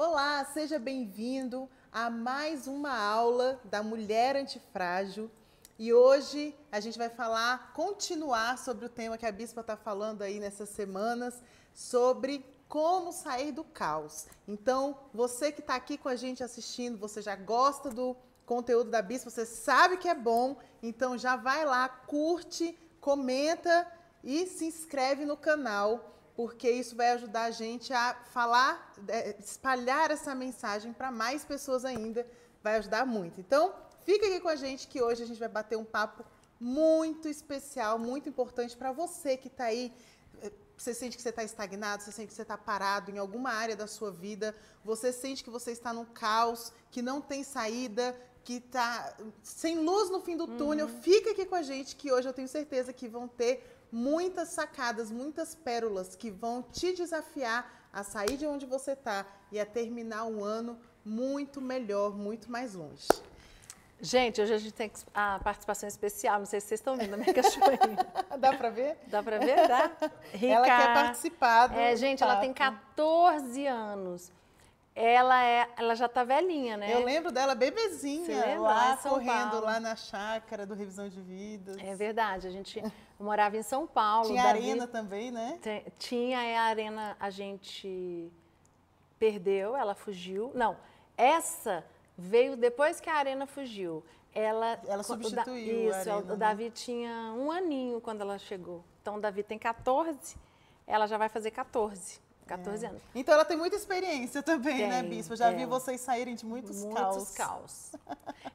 Olá, seja bem-vindo a mais uma aula da Mulher Antifrágil. E hoje a gente vai falar, continuar sobre o tema que a Bispa está falando aí nessas semanas, sobre como sair do caos. Então, você que está aqui com a gente assistindo, você já gosta do conteúdo da Bispa, você sabe que é bom, então já vai lá, curte, comenta e se inscreve no canal, porque isso vai ajudar a gente a falar, é, espalhar essa mensagem para mais pessoas ainda, vai ajudar muito. Então, fica aqui com a gente que hoje a gente vai bater um papo muito especial, muito importante para você que está aí você sente que você está estagnado, você sente que você está parado em alguma área da sua vida, você sente que você está num caos, que não tem saída, que está sem luz no fim do túnel, uhum. fica aqui com a gente que hoje eu tenho certeza que vão ter muitas sacadas, muitas pérolas que vão te desafiar a sair de onde você está e a terminar um ano muito melhor, muito mais longe. Gente, hoje a gente tem a participação especial. Não sei se vocês estão vendo a minha cachorrinha. Dá para ver? Dá para ver? Dá? Rica. Ela quer participar do É, gente, papo. ela tem 14 anos. Ela, é, ela já tá velhinha, né? Eu lembro dela bebezinha, lá correndo Paulo. lá na chácara do Revisão de Vidas. É verdade, a gente morava em São Paulo. Tinha Davi, arena também, né? Tinha, a arena a gente perdeu, ela fugiu. Não, essa veio depois que a Arena fugiu. Ela, ela substituiu. Isso, a Arena, o Davi né? tinha um aninho quando ela chegou. Então o Davi tem 14, ela já vai fazer 14. 14 é. anos. Então ela tem muita experiência também, né, tem, né, Bispo? Já é. vi vocês saírem de muitos, muitos caos. Muitos caos.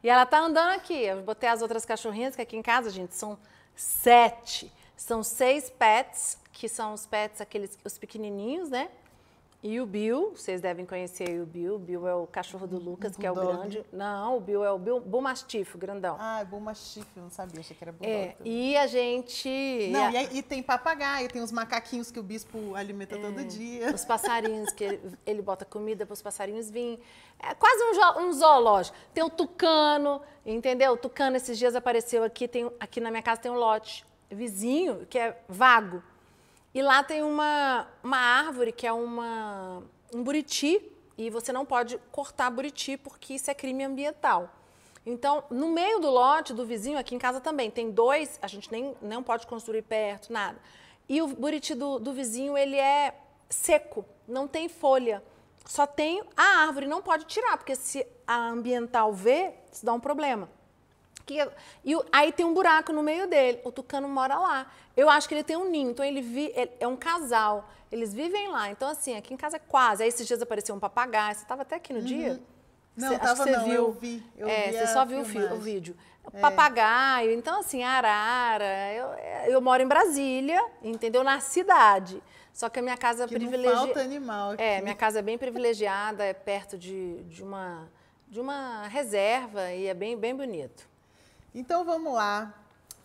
e ela tá andando aqui. Eu botei as outras cachorrinhas, que aqui em casa, gente, são sete. São seis pets, que são os pets, aqueles, os pequenininhos, né? E o Bill, vocês devem conhecer o Bill. O Bill é o cachorro do Lucas, que é o grande. Não, o Bill é o Bill, grandão. Ah, é eu não sabia, achei que era Bulldog. É, e a gente... Não, e, a... e, tem papagaio, tem os macaquinhos que o bispo alimenta é, todo dia. Os passarinhos, que ele, ele bota comida para os passarinhos virem. É quase um, um, zoológico. Tem o tucano, entendeu? O tucano esses dias apareceu aqui, tem, aqui na minha casa tem um lote vizinho, que é vago. E lá tem uma, uma árvore que é uma, um buriti, e você não pode cortar buriti porque isso é crime ambiental. Então, no meio do lote do vizinho, aqui em casa também, tem dois, a gente nem não pode construir perto, nada. E o buriti do, do vizinho, ele é seco, não tem folha. Só tem a árvore, não pode tirar, porque se a ambiental vê, isso dá um problema. Que, e aí tem um buraco no meio dele. O tucano mora lá. Eu acho que ele tem um ninho, então ele, vi, ele é um casal. Eles vivem lá. Então, assim, aqui em casa é quase. Aí esses dias apareceu um papagaio. Você estava até aqui no uhum. dia? Não, cê, tava, não, viu. eu vi. Eu é, vi você só viu o, o, vídeo. É. Papagaio, então assim, arara. Eu, eu moro em Brasília, entendeu? Na cidade. Só que a minha casa que privilegiada. Falta animal aqui. É, minha casa é bem privilegiada, é perto de, de, uma, de uma reserva e é bem, bem bonito. Então vamos lá,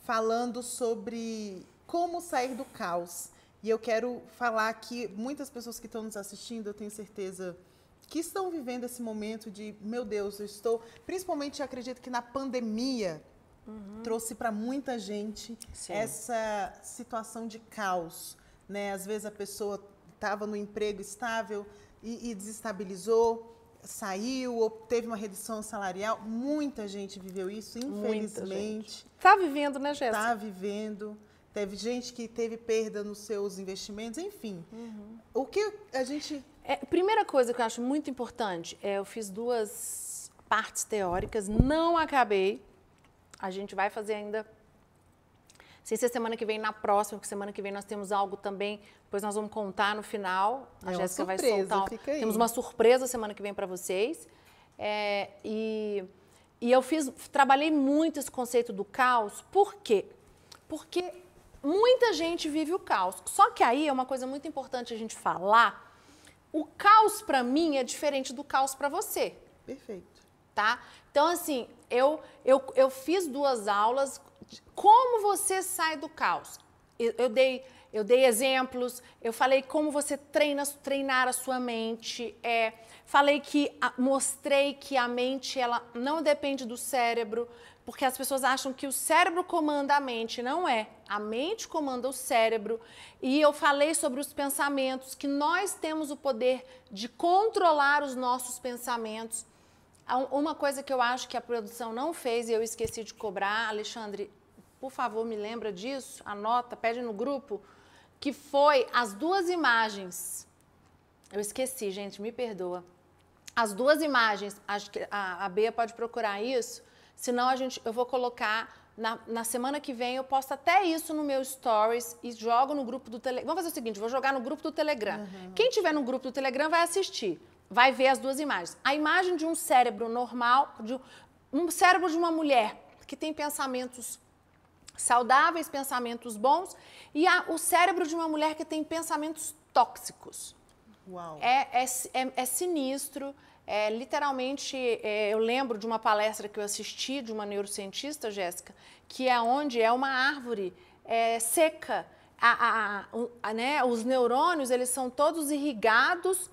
falando sobre como sair do caos. E eu quero falar que muitas pessoas que estão nos assistindo, eu tenho certeza que estão vivendo esse momento de, meu Deus, eu estou, principalmente acredito que na pandemia uhum. trouxe para muita gente Sim. essa situação de caos, né? Às vezes a pessoa estava no emprego estável e, e desestabilizou saiu ou teve uma redução salarial. Muita gente viveu isso, infelizmente. Está vivendo, né, Jéssica? Está vivendo. Teve gente que teve perda nos seus investimentos, enfim. Uhum. O que a gente. É, primeira coisa que eu acho muito importante é eu fiz duas partes teóricas, não acabei. A gente vai fazer ainda sei se é semana que vem, na próxima, porque semana que vem nós temos algo também, depois nós vamos contar no final. A é Jéssica vai soltar. Temos uma surpresa semana que vem para vocês. É, e, e eu fiz, trabalhei muito esse conceito do caos, por quê? Porque muita gente vive o caos. Só que aí é uma coisa muito importante a gente falar. O caos para mim é diferente do caos para você. Perfeito. Tá? Então, assim, eu, eu, eu fiz duas aulas como você sai do caos? Eu, eu dei eu dei exemplos, eu falei como você treina, treinar a sua mente, é, falei que mostrei que a mente ela não depende do cérebro, porque as pessoas acham que o cérebro comanda a mente, não é. A mente comanda o cérebro. E eu falei sobre os pensamentos, que nós temos o poder de controlar os nossos pensamentos. Uma coisa que eu acho que a produção não fez e eu esqueci de cobrar, Alexandre, por favor, me lembra disso, anota, pede no grupo, que foi as duas imagens. Eu esqueci, gente, me perdoa. As duas imagens, acho que a, a Bea pode procurar isso, senão a gente, eu vou colocar na, na, semana que vem eu posto até isso no meu stories e jogo no grupo do Telegram. Vamos fazer o seguinte, vou jogar no grupo do Telegram. Uhum. Quem tiver no grupo do Telegram vai assistir, vai ver as duas imagens. A imagem de um cérebro normal, de um cérebro de uma mulher que tem pensamentos saudáveis, pensamentos bons, e a, o cérebro de uma mulher que tem pensamentos tóxicos. Uau. É, é, é, é sinistro. É, literalmente, é, eu lembro de uma palestra que eu assisti de uma neurocientista, Jéssica, que é onde é uma árvore é, seca. A, a, a, né, os neurônios, eles são todos irrigados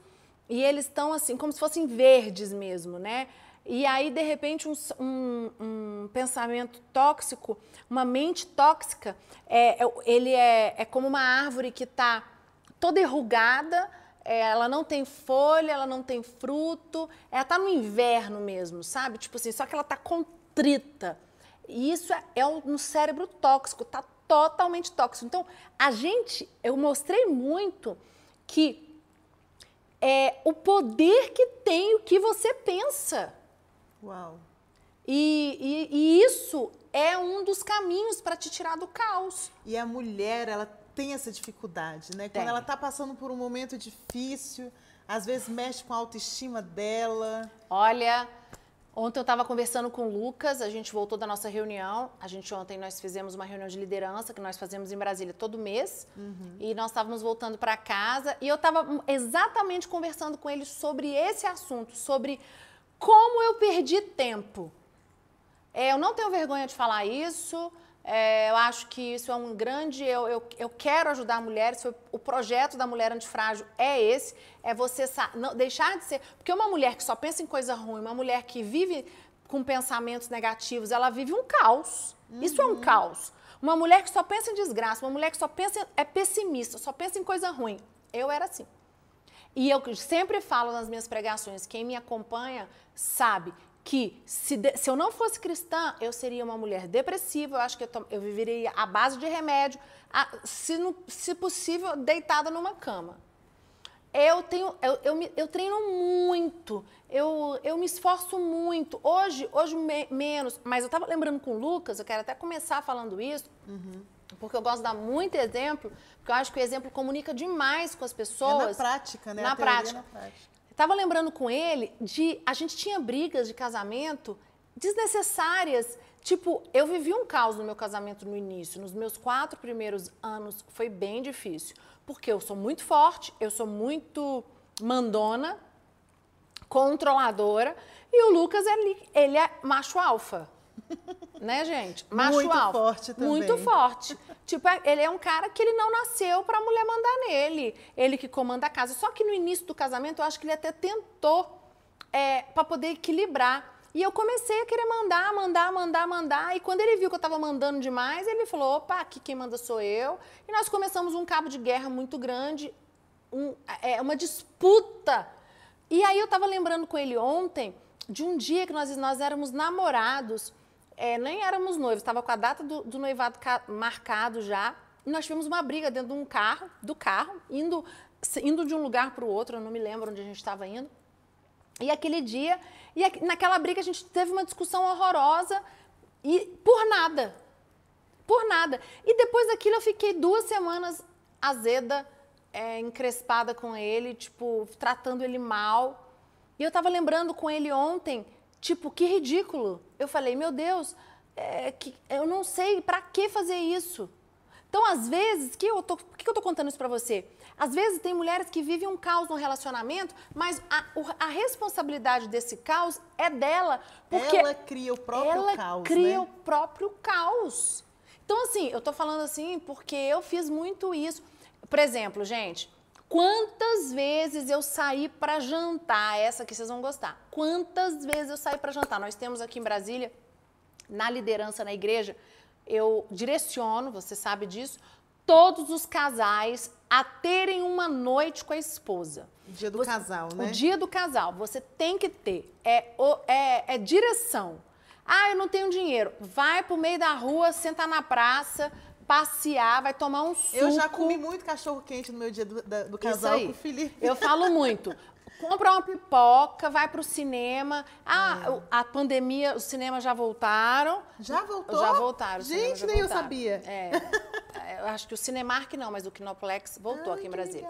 e eles estão assim, como se fossem verdes mesmo, né? E aí, de repente, um, um, um pensamento tóxico, uma mente tóxica, é, é ele é, é como uma árvore que está toda enrugada, é, ela não tem folha, ela não tem fruto, ela está no inverno mesmo, sabe? Tipo assim, só que ela está contrita. E isso é, é um cérebro tóxico, está totalmente tóxico. Então, a gente, eu mostrei muito que é o poder que tem o que você pensa. Uau. E, e, e isso é um dos caminhos para te tirar do caos. E a mulher, ela tem essa dificuldade, né? Tem. Quando ela está passando por um momento difícil, às vezes mexe com a autoestima dela. Olha, ontem eu estava conversando com o Lucas, a gente voltou da nossa reunião. A gente ontem nós fizemos uma reunião de liderança que nós fazemos em Brasília todo mês. Uhum. E nós estávamos voltando para casa e eu estava exatamente conversando com ele sobre esse assunto, sobre como eu perdi tempo? É, eu não tenho vergonha de falar isso. É, eu acho que isso é um grande. Eu, eu, eu quero ajudar mulheres. O projeto da Mulher Antifrágil é esse: é você não, deixar de ser. Porque uma mulher que só pensa em coisa ruim, uma mulher que vive com pensamentos negativos, ela vive um caos. Uhum. Isso é um caos. Uma mulher que só pensa em desgraça, uma mulher que só pensa é pessimista, só pensa em coisa ruim. Eu era assim. E eu sempre falo nas minhas pregações, quem me acompanha sabe que se, de, se eu não fosse cristã, eu seria uma mulher depressiva, eu acho que eu, eu viveria à base de remédio, a, se, se possível, deitada numa cama. Eu tenho, eu, eu, me, eu treino muito, eu, eu me esforço muito. Hoje, hoje me, menos, mas eu estava lembrando com o Lucas, eu quero até começar falando isso. Uhum porque eu gosto de dar muito exemplo, porque eu acho que o exemplo comunica demais com as pessoas. É na prática, né? Na prática. Na prática. Estava lembrando com ele de a gente tinha brigas de casamento desnecessárias. Tipo, eu vivi um caos no meu casamento no início. Nos meus quatro primeiros anos foi bem difícil. Porque eu sou muito forte, eu sou muito mandona, controladora. E o Lucas, ele, ele é macho alfa né, gente? Macho muito alfa. forte também. Muito forte. tipo, é, ele é um cara que ele não nasceu pra mulher mandar nele. Ele que comanda a casa. Só que no início do casamento, eu acho que ele até tentou é, para poder equilibrar. E eu comecei a querer mandar, mandar, mandar, mandar. E quando ele viu que eu estava mandando demais, ele falou: opa, aqui quem manda sou eu. E nós começamos um cabo de guerra muito grande, um, é, uma disputa. E aí eu estava lembrando com ele ontem de um dia que nós, nós éramos namorados é, nem éramos noivos, estava com a data do, do noivado marcado já. E nós tivemos uma briga dentro de um carro, do carro, indo, indo de um lugar para o outro, eu não me lembro onde a gente estava indo. E aquele dia, e naquela briga a gente teve uma discussão horrorosa e por nada. Por nada. E depois daquilo eu fiquei duas semanas azeda, é, encrespada com ele, tipo, tratando ele mal. E eu estava lembrando com ele ontem Tipo, que ridículo. Eu falei, meu Deus, é, que, eu não sei para que fazer isso. Então, às vezes, que eu tô, por que eu tô contando isso para você? Às vezes tem mulheres que vivem um caos no relacionamento, mas a, a, responsabilidade desse caos é dela. Porque ela cria o próprio ela caos. Ela cria né? o próprio caos. Então, assim, eu tô falando assim porque eu fiz muito isso. Por exemplo, gente, quantas vezes eu saí para jantar? Essa que vocês vão gostar. Quantas vezes eu saí para jantar? Nós temos aqui em Brasília, na liderança na igreja, eu direciono, você sabe disso, todos os casais a terem uma noite com a esposa. O dia do Você- casal, né? O dia do casal. Você tem que ter. É, é, é direção. Ah, eu não tenho dinheiro. Vai pro meio da rua, senta na praça, passear, vai tomar um suco. Eu já comi muito cachorro quente no meu dia do, da- do casal com o Felipe. Eu falo muito. Compra uma pipoca, vai pro cinema. Ah, É. a pandemia, os cinemas já voltaram. Já voltou? Já voltaram. Gente, já nem eu voltaram. sabia. É. É, Eu acho que o Cinemark não, mas o Kinoplex voltou Ai, aqui em Brasília.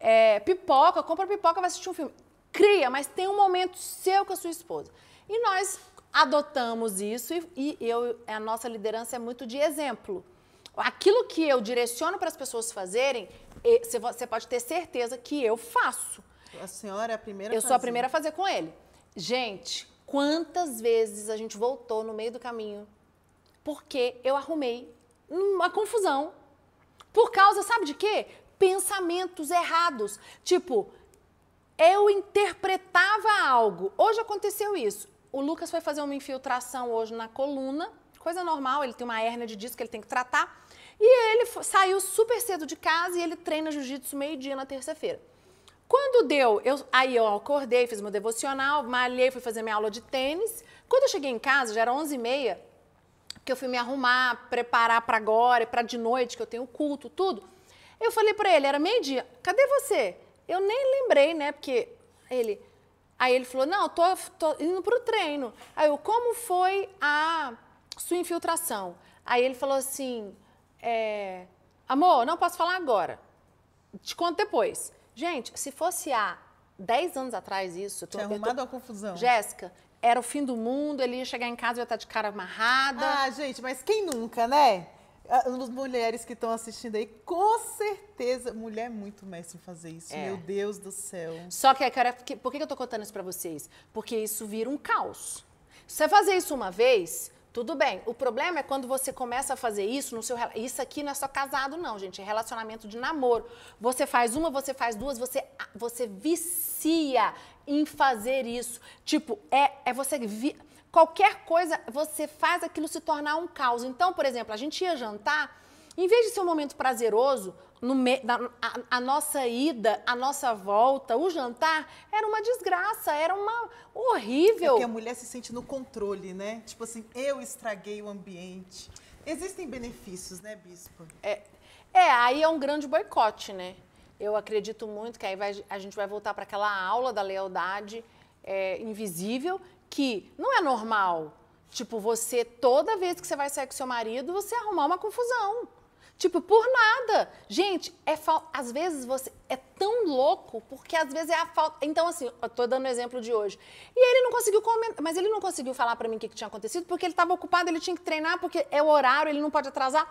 É, pipoca, compra pipoca, vai assistir um filme. Cria, mas tem um momento seu com a sua esposa. E nós adotamos isso e, e eu, a nossa liderança é muito de exemplo. Aquilo que eu direciono para as pessoas fazerem, você pode ter certeza que eu faço. A senhora é a primeira Eu sou a primeira a fazer com ele. Gente, quantas vezes a gente voltou no meio do caminho porque eu arrumei uma confusão. Por causa, sabe de quê? Pensamentos errados. Tipo, eu interpretava algo. Hoje aconteceu isso. O Lucas foi fazer uma infiltração hoje na coluna, coisa normal, ele tem uma hérnia de disco que ele tem que tratar. E ele saiu super cedo de casa e ele treina jiu-jitsu meio-dia na terça-feira. Quando deu, eu, aí eu acordei, fiz meu devocional, malhei, fui fazer minha aula de tênis. Quando eu cheguei em casa, já era 11h30, que eu fui me arrumar, preparar para agora, para de noite, que eu tenho culto, tudo. Eu falei para ele, era meio-dia, cadê você? Eu nem lembrei, né? Porque ele. Aí ele falou: não, tô, tô indo pro treino. Aí eu, como foi a sua infiltração? Aí ele falou assim: é, amor, não posso falar agora. Te conto depois. Gente, se fosse há 10 anos atrás isso, Tinha eu tô- arrumado uma confusão. Jéssica, era o fim do mundo, ele ia chegar em casa e ia estar de cara amarrada. Ah, gente, mas quem nunca, né? As mulheres que estão assistindo aí, com certeza, mulher é muito mestre em fazer isso. É. Meu Deus do céu. Só que, cara, que- por que eu tô contando isso pra vocês? Porque isso vira um caos. Se você fazer isso uma vez, tudo bem. O problema é quando você começa a fazer isso no seu. Isso aqui não é só casado, não, gente. É relacionamento de namoro. Você faz uma, você faz duas, você, você vicia em fazer isso. Tipo, é, é você. Vi, qualquer coisa, você faz aquilo se tornar um caos. Então, por exemplo, a gente ia jantar, em vez de ser um momento prazeroso, no me- da- a, a nossa ida, a nossa volta, o jantar, era uma desgraça, era uma É horrível. porque a mulher se sente no controle, né? Tipo assim, eu estraguei o ambiente. Existem benefícios, né, Bispo? É, é, aí é um grande boicote, né? Eu acredito muito que aí vai- a gente vai voltar para aquela aula da lealdade é, invisível, que não é normal. Tipo, você, toda vez que você vai sair com seu marido, você arrumar uma confusão. Tipo, por nada. Gente, é fal... às vezes você é tão louco, porque às vezes é a falta. Então, assim, eu tô dando o exemplo de hoje. E ele não conseguiu comentar, mas ele não conseguiu falar para mim o que, que tinha acontecido, porque ele estava ocupado, ele tinha que treinar, porque é o horário, ele não pode atrasar.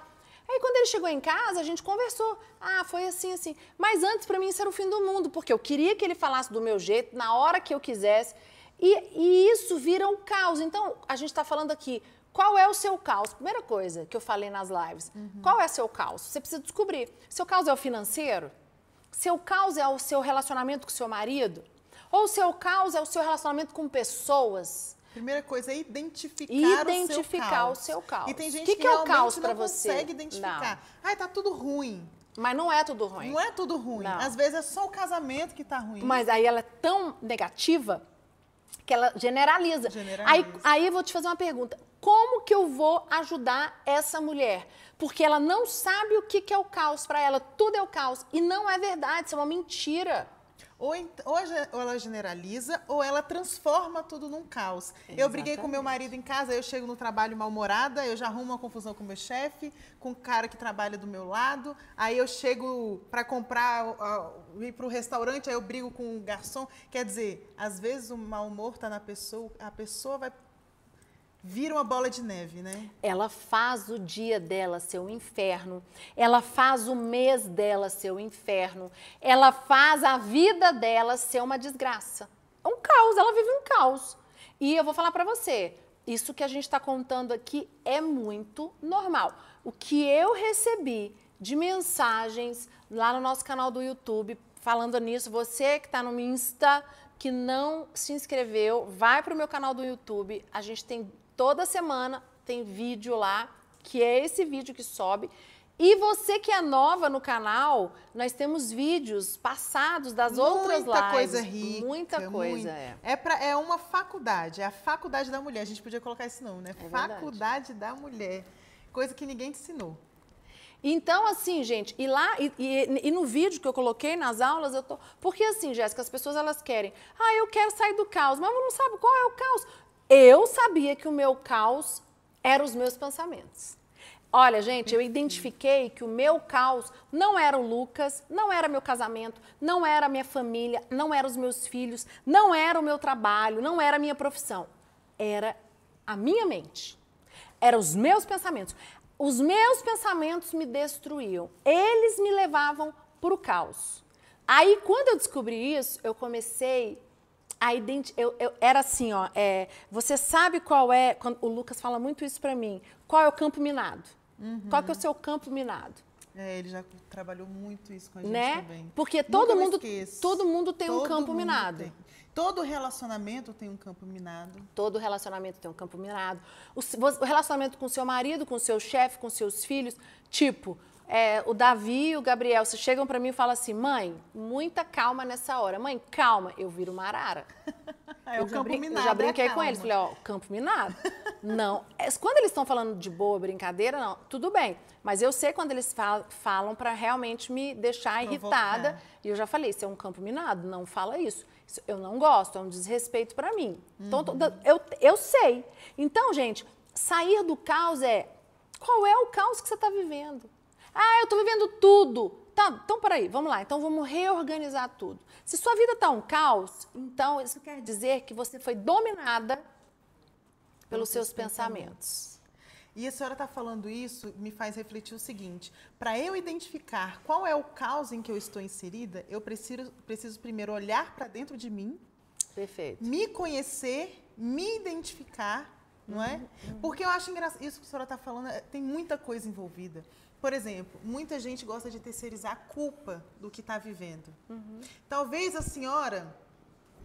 Aí quando ele chegou em casa, a gente conversou. Ah, foi assim, assim. Mas antes, para mim, isso era o fim do mundo, porque eu queria que ele falasse do meu jeito, na hora que eu quisesse. E, e isso vira um caos. Então, a gente está falando aqui, qual é o seu caos? Primeira coisa que eu falei nas lives. Qual é o seu caos? Você precisa descobrir. Seu caos é o financeiro? Seu caos é o seu relacionamento com seu marido? Ou seu caos é o seu relacionamento com pessoas? Primeira coisa é identificar, Identificar o o seu caos. E tem gente Que que, que é o caos não pra você? consegue identificar. Ai, tá tudo ruim. Mas não é tudo ruim. Não é tudo ruim. Não. Às vezes é só o casamento que tá ruim. Mas aí ela é tão negativa que ela generaliza. Generaliza. Aí, aí eu vou te fazer uma pergunta. Como que eu vou ajudar essa mulher? Porque ela não sabe o que, que é o caos para ela. Tudo é o caos. E não é verdade, isso é uma mentira. Ou, ou ela generaliza, ou ela transforma tudo num caos. Eu briguei com meu marido em casa, eu chego no trabalho mal-humorada, eu já arrumo uma confusão com meu chefe, com o cara que trabalha do meu lado, aí eu chego para comprar, ó, ir para o restaurante, aí eu brigo com o garçom. Quer dizer, às vezes o mau humor está na pessoa, a pessoa vai. Vira uma bola de neve, né? Ela faz o dia dela ser um inferno. Ela faz o mês dela ser um inferno. Ela faz a vida dela ser uma desgraça. É um caos, ela vive um caos. E eu vou falar pra você, isso que a gente está contando aqui é muito normal. o que eu recebi de mensagens lá no nosso canal do YouTube falando nisso. Você que está no Insta, que não se inscreveu, vai para o meu canal do YouTube. A gente tem toda semana tem vídeo lá, que é esse vídeo que sobe. E você que é nova no canal, nós temos vídeos passados das muita outras lives. Muita coisa rica. Muita coisa, muito. é. É, pra, é uma faculdade, é a faculdade da mulher. A gente podia colocar esse nome, né? É faculdade da mulher. Coisa que ninguém te ensinou. Então, assim, gente, e lá, e, e, e, no vídeo que eu coloquei nas aulas, eu tô. Porque assim, Jéssica, as pessoas elas querem, ah, eu quero sair do caos, mas não sabe qual é o caos. Eu sabia que o meu caos eram os meus pensamentos. Olha, gente, eu identifiquei que o meu caos não era o Lucas, não era meu casamento, não era a minha família, não eram os meus filhos, não era o meu trabalho, não era a minha profissão. Era a minha mente. Eram os meus pensamentos. Os meus pensamentos me destruíam. Eles me levavam para o caos. Aí, quando eu descobri isso, eu comecei a identi eu, eu, era assim, ó, é, você sabe qual é, quando, o Lucas fala muito isso para mim, qual é o campo minado? Uhum. Qual que é o seu campo minado? É, ele já trabalhou muito isso com a gente né? também. Porque todo mundo, todo mundo tem todo um campo minado. Tem. Todo relacionamento tem um campo minado. Todo relacionamento tem um campo minado. O, o relacionamento com seu marido, com seu chefe, com seus filhos, tipo, é, o Davi e o Gabriel se chegam para mim e falam assim: mãe, muita calma nessa hora. Mãe, calma, eu viro uma arara. É eu, já, brin minado, eu já brinquei é com eles. Falei: ó, campo minado. não. É, quando eles estão falando de boa brincadeira, não, tudo bem. Mas eu sei quando eles falam, falam para realmente me deixar irritada. E eu já falei: isso é um campo minado, não fala isso. isso eu não gosto, é um desrespeito para mim. Então, uhum. Então, eu, eu sei. Então, gente, sair do caos é. Qual é o caos que você está vivendo? Ah, eu estou vivendo tudo. Tá, então peraí, vamos lá. Então vamos reorganizar tudo. Se sua vida está um caos, então isso quer dizer que você foi dominada pelos seus pensamentos. pensamentos. E a senhora está falando isso, me faz refletir o seguinte: para eu identificar qual é o caos em que eu estou inserida, eu preciso, preciso primeiro olhar para dentro de mim, Perfeito. me conhecer, me identificar, não é? Uhum. Porque eu acho engraçado, isso que a senhora está falando, é, tem muita coisa envolvida. Por exemplo, muita gente gosta de terceirizar a culpa do que está vivendo. Uhum. Talvez a senhora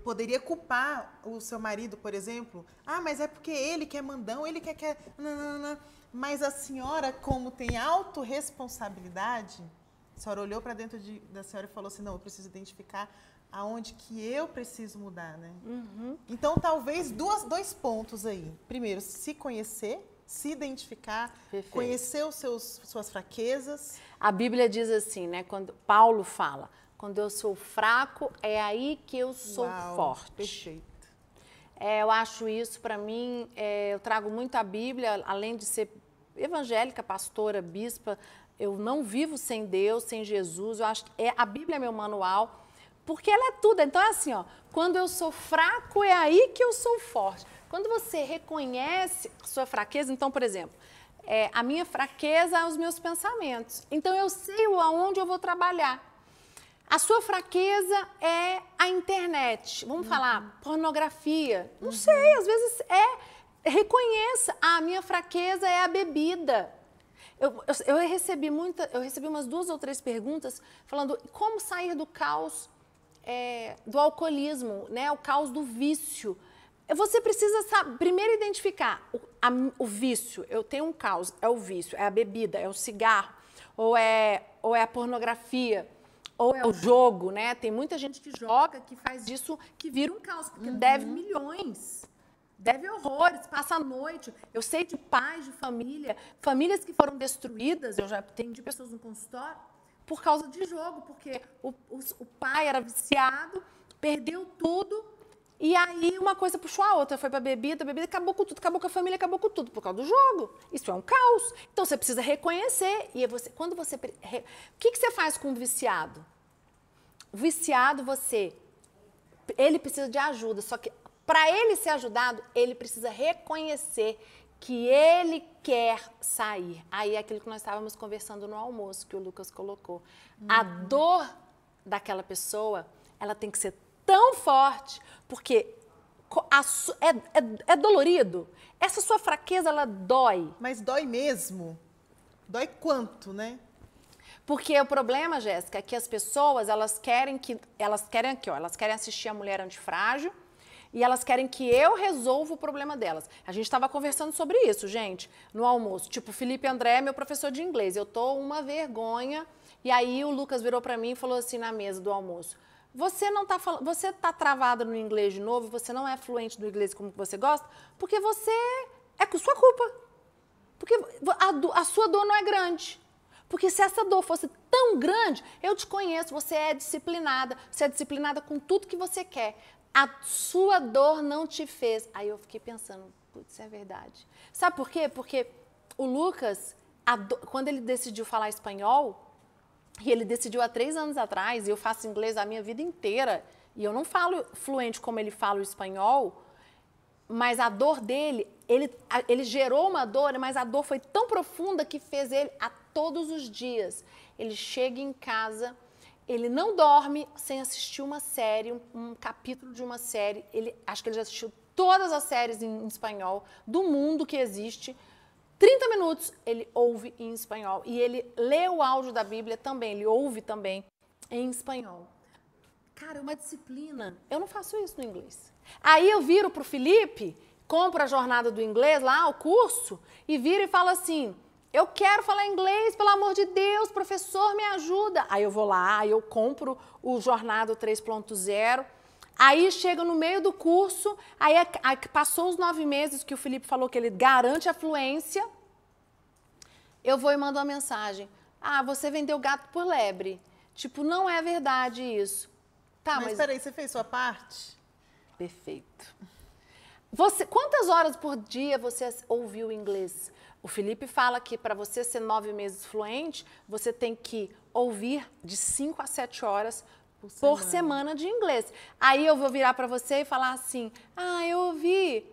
poderia culpar o seu marido, por exemplo. Ah, mas é porque ele quer mandão, ele quer quer. Não, não, não. Mas a senhora, como tem autorresponsabilidade, a senhora olhou para dentro de, da senhora e falou assim: não, eu preciso identificar aonde que eu preciso mudar, né? Uhum. Então, talvez duas, dois pontos aí. Primeiro, se conhecer se identificar, Perfeito. conhecer os seus suas fraquezas. A Bíblia diz assim, né? Quando Paulo fala, quando eu sou fraco, é aí que eu sou Uau, forte. Perfeito. É, eu acho isso para mim. É, eu trago muito a Bíblia, além de ser evangélica, pastora, bispa. Eu não vivo sem Deus, sem Jesus. Eu acho que é, a Bíblia é meu manual, porque ela é tudo. Então é assim, ó. Quando eu sou fraco, é aí que eu sou forte. Quando você reconhece a sua fraqueza, então, por exemplo, é, a minha fraqueza é os meus pensamentos. Então, eu sei aonde eu vou trabalhar. A sua fraqueza é a internet. Vamos uhum. falar pornografia. Não uhum. sei, às vezes é. Reconheça, a minha fraqueza é a bebida. Eu, eu, eu, recebi muita, eu recebi umas duas ou três perguntas falando como sair do caos é, do alcoolismo, né? O caos do vício. Você precisa saber, primeiro identificar o, a, o, vício. Eu tenho um caos, é o vício, é a bebida, é o cigarro, ou é, ou é a pornografia, ou é o jogo, né? Tem muita gente que joga, que faz isso, que vira um caos, porque uhum. deve milhões. Deve horrores, passa a noite. Eu sei de pais de família, famílias que foram destruídas, eu já tenho de pessoas no consultório, por causa de jogo, porque o, o, o pai era viciado, perdeu tudo, e aí uma coisa puxou a outra, foi para bebida, bebida, acabou com tudo, acabou com a família, acabou com tudo, por causa do jogo. Isso é um caos. Então você precisa reconhecer. E você, quando você. O que, que você faz com o viciado? O viciado, você. Ele precisa de ajuda, só que para ele ser ajudado, ele precisa reconhecer que ele quer sair. Aí é aquilo que nós estávamos conversando no almoço, que o Lucas colocou. Uhum. A dor daquela pessoa, ela tem que ser tão forte, porque é, é, é dolorido. Essa sua fraqueza, ela dói. Mas dói mesmo. Dói quanto, né? Porque o problema, Jéssica, é que as pessoas, elas querem que elas querem aqui, ó, elas querem assistir a mulher antifrágil e elas querem que eu resolva o problema delas. A gente estava conversando sobre isso, gente, no almoço. Tipo, Felipe André é meu professor de inglês. Eu tô uma vergonha. E aí o Lucas virou para mim e falou assim na mesa do almoço: "Você não tá falando, você tá travada no inglês de novo, você não é fluente no inglês como você gosta, porque você é com sua culpa. Porque a, a sua dor não é grande. Porque se essa dor fosse tão grande, eu te conheço, você é disciplinada, você é disciplinada com tudo que você quer. A sua dor não te fez. Aí eu fiquei pensando, putz, é verdade. Sabe por quê? Porque o Lucas, do... quando ele decidiu falar espanhol, e ele decidiu há três anos atrás, e eu faço inglês a minha vida inteira, e eu não falo fluente como ele fala o espanhol, mas a dor dele, ele, ele gerou uma dor, mas a dor foi tão profunda que fez ele a todos os dias. Ele chega em casa, ele não dorme sem assistir uma série, um, um capítulo de uma série. Ele, acho que ele já assistiu todas as séries em, em espanhol do mundo que existe. 30 minutos ele ouve em espanhol. E ele lê o áudio da Bíblia também, ele ouve também em espanhol. Cara, é uma disciplina. Eu não faço isso no inglês. Aí eu viro para o Felipe, compro a jornada do inglês lá, o curso, e viro e falo assim: eu quero falar inglês, pelo amor de Deus, professor, me ajuda. Aí eu vou lá, eu compro o Jornada 3.0. Aí chega no meio do curso, aí, passou os nove meses que o Felipe falou que ele garante a fluência. Eu vou e mando uma mensagem. Ah, você vendeu gato por lebre. Tipo, não é verdade isso. Tá, mas, mas peraí, você fez sua parte? Perfeito. Você, quantas horas por dia você ouviu inglês? O Felipe fala que para você ser nove meses fluente, você tem que ouvir de cinco a sete horas por semana. por semana de inglês. Aí eu vou virar para você e falar assim: ah, eu ouvi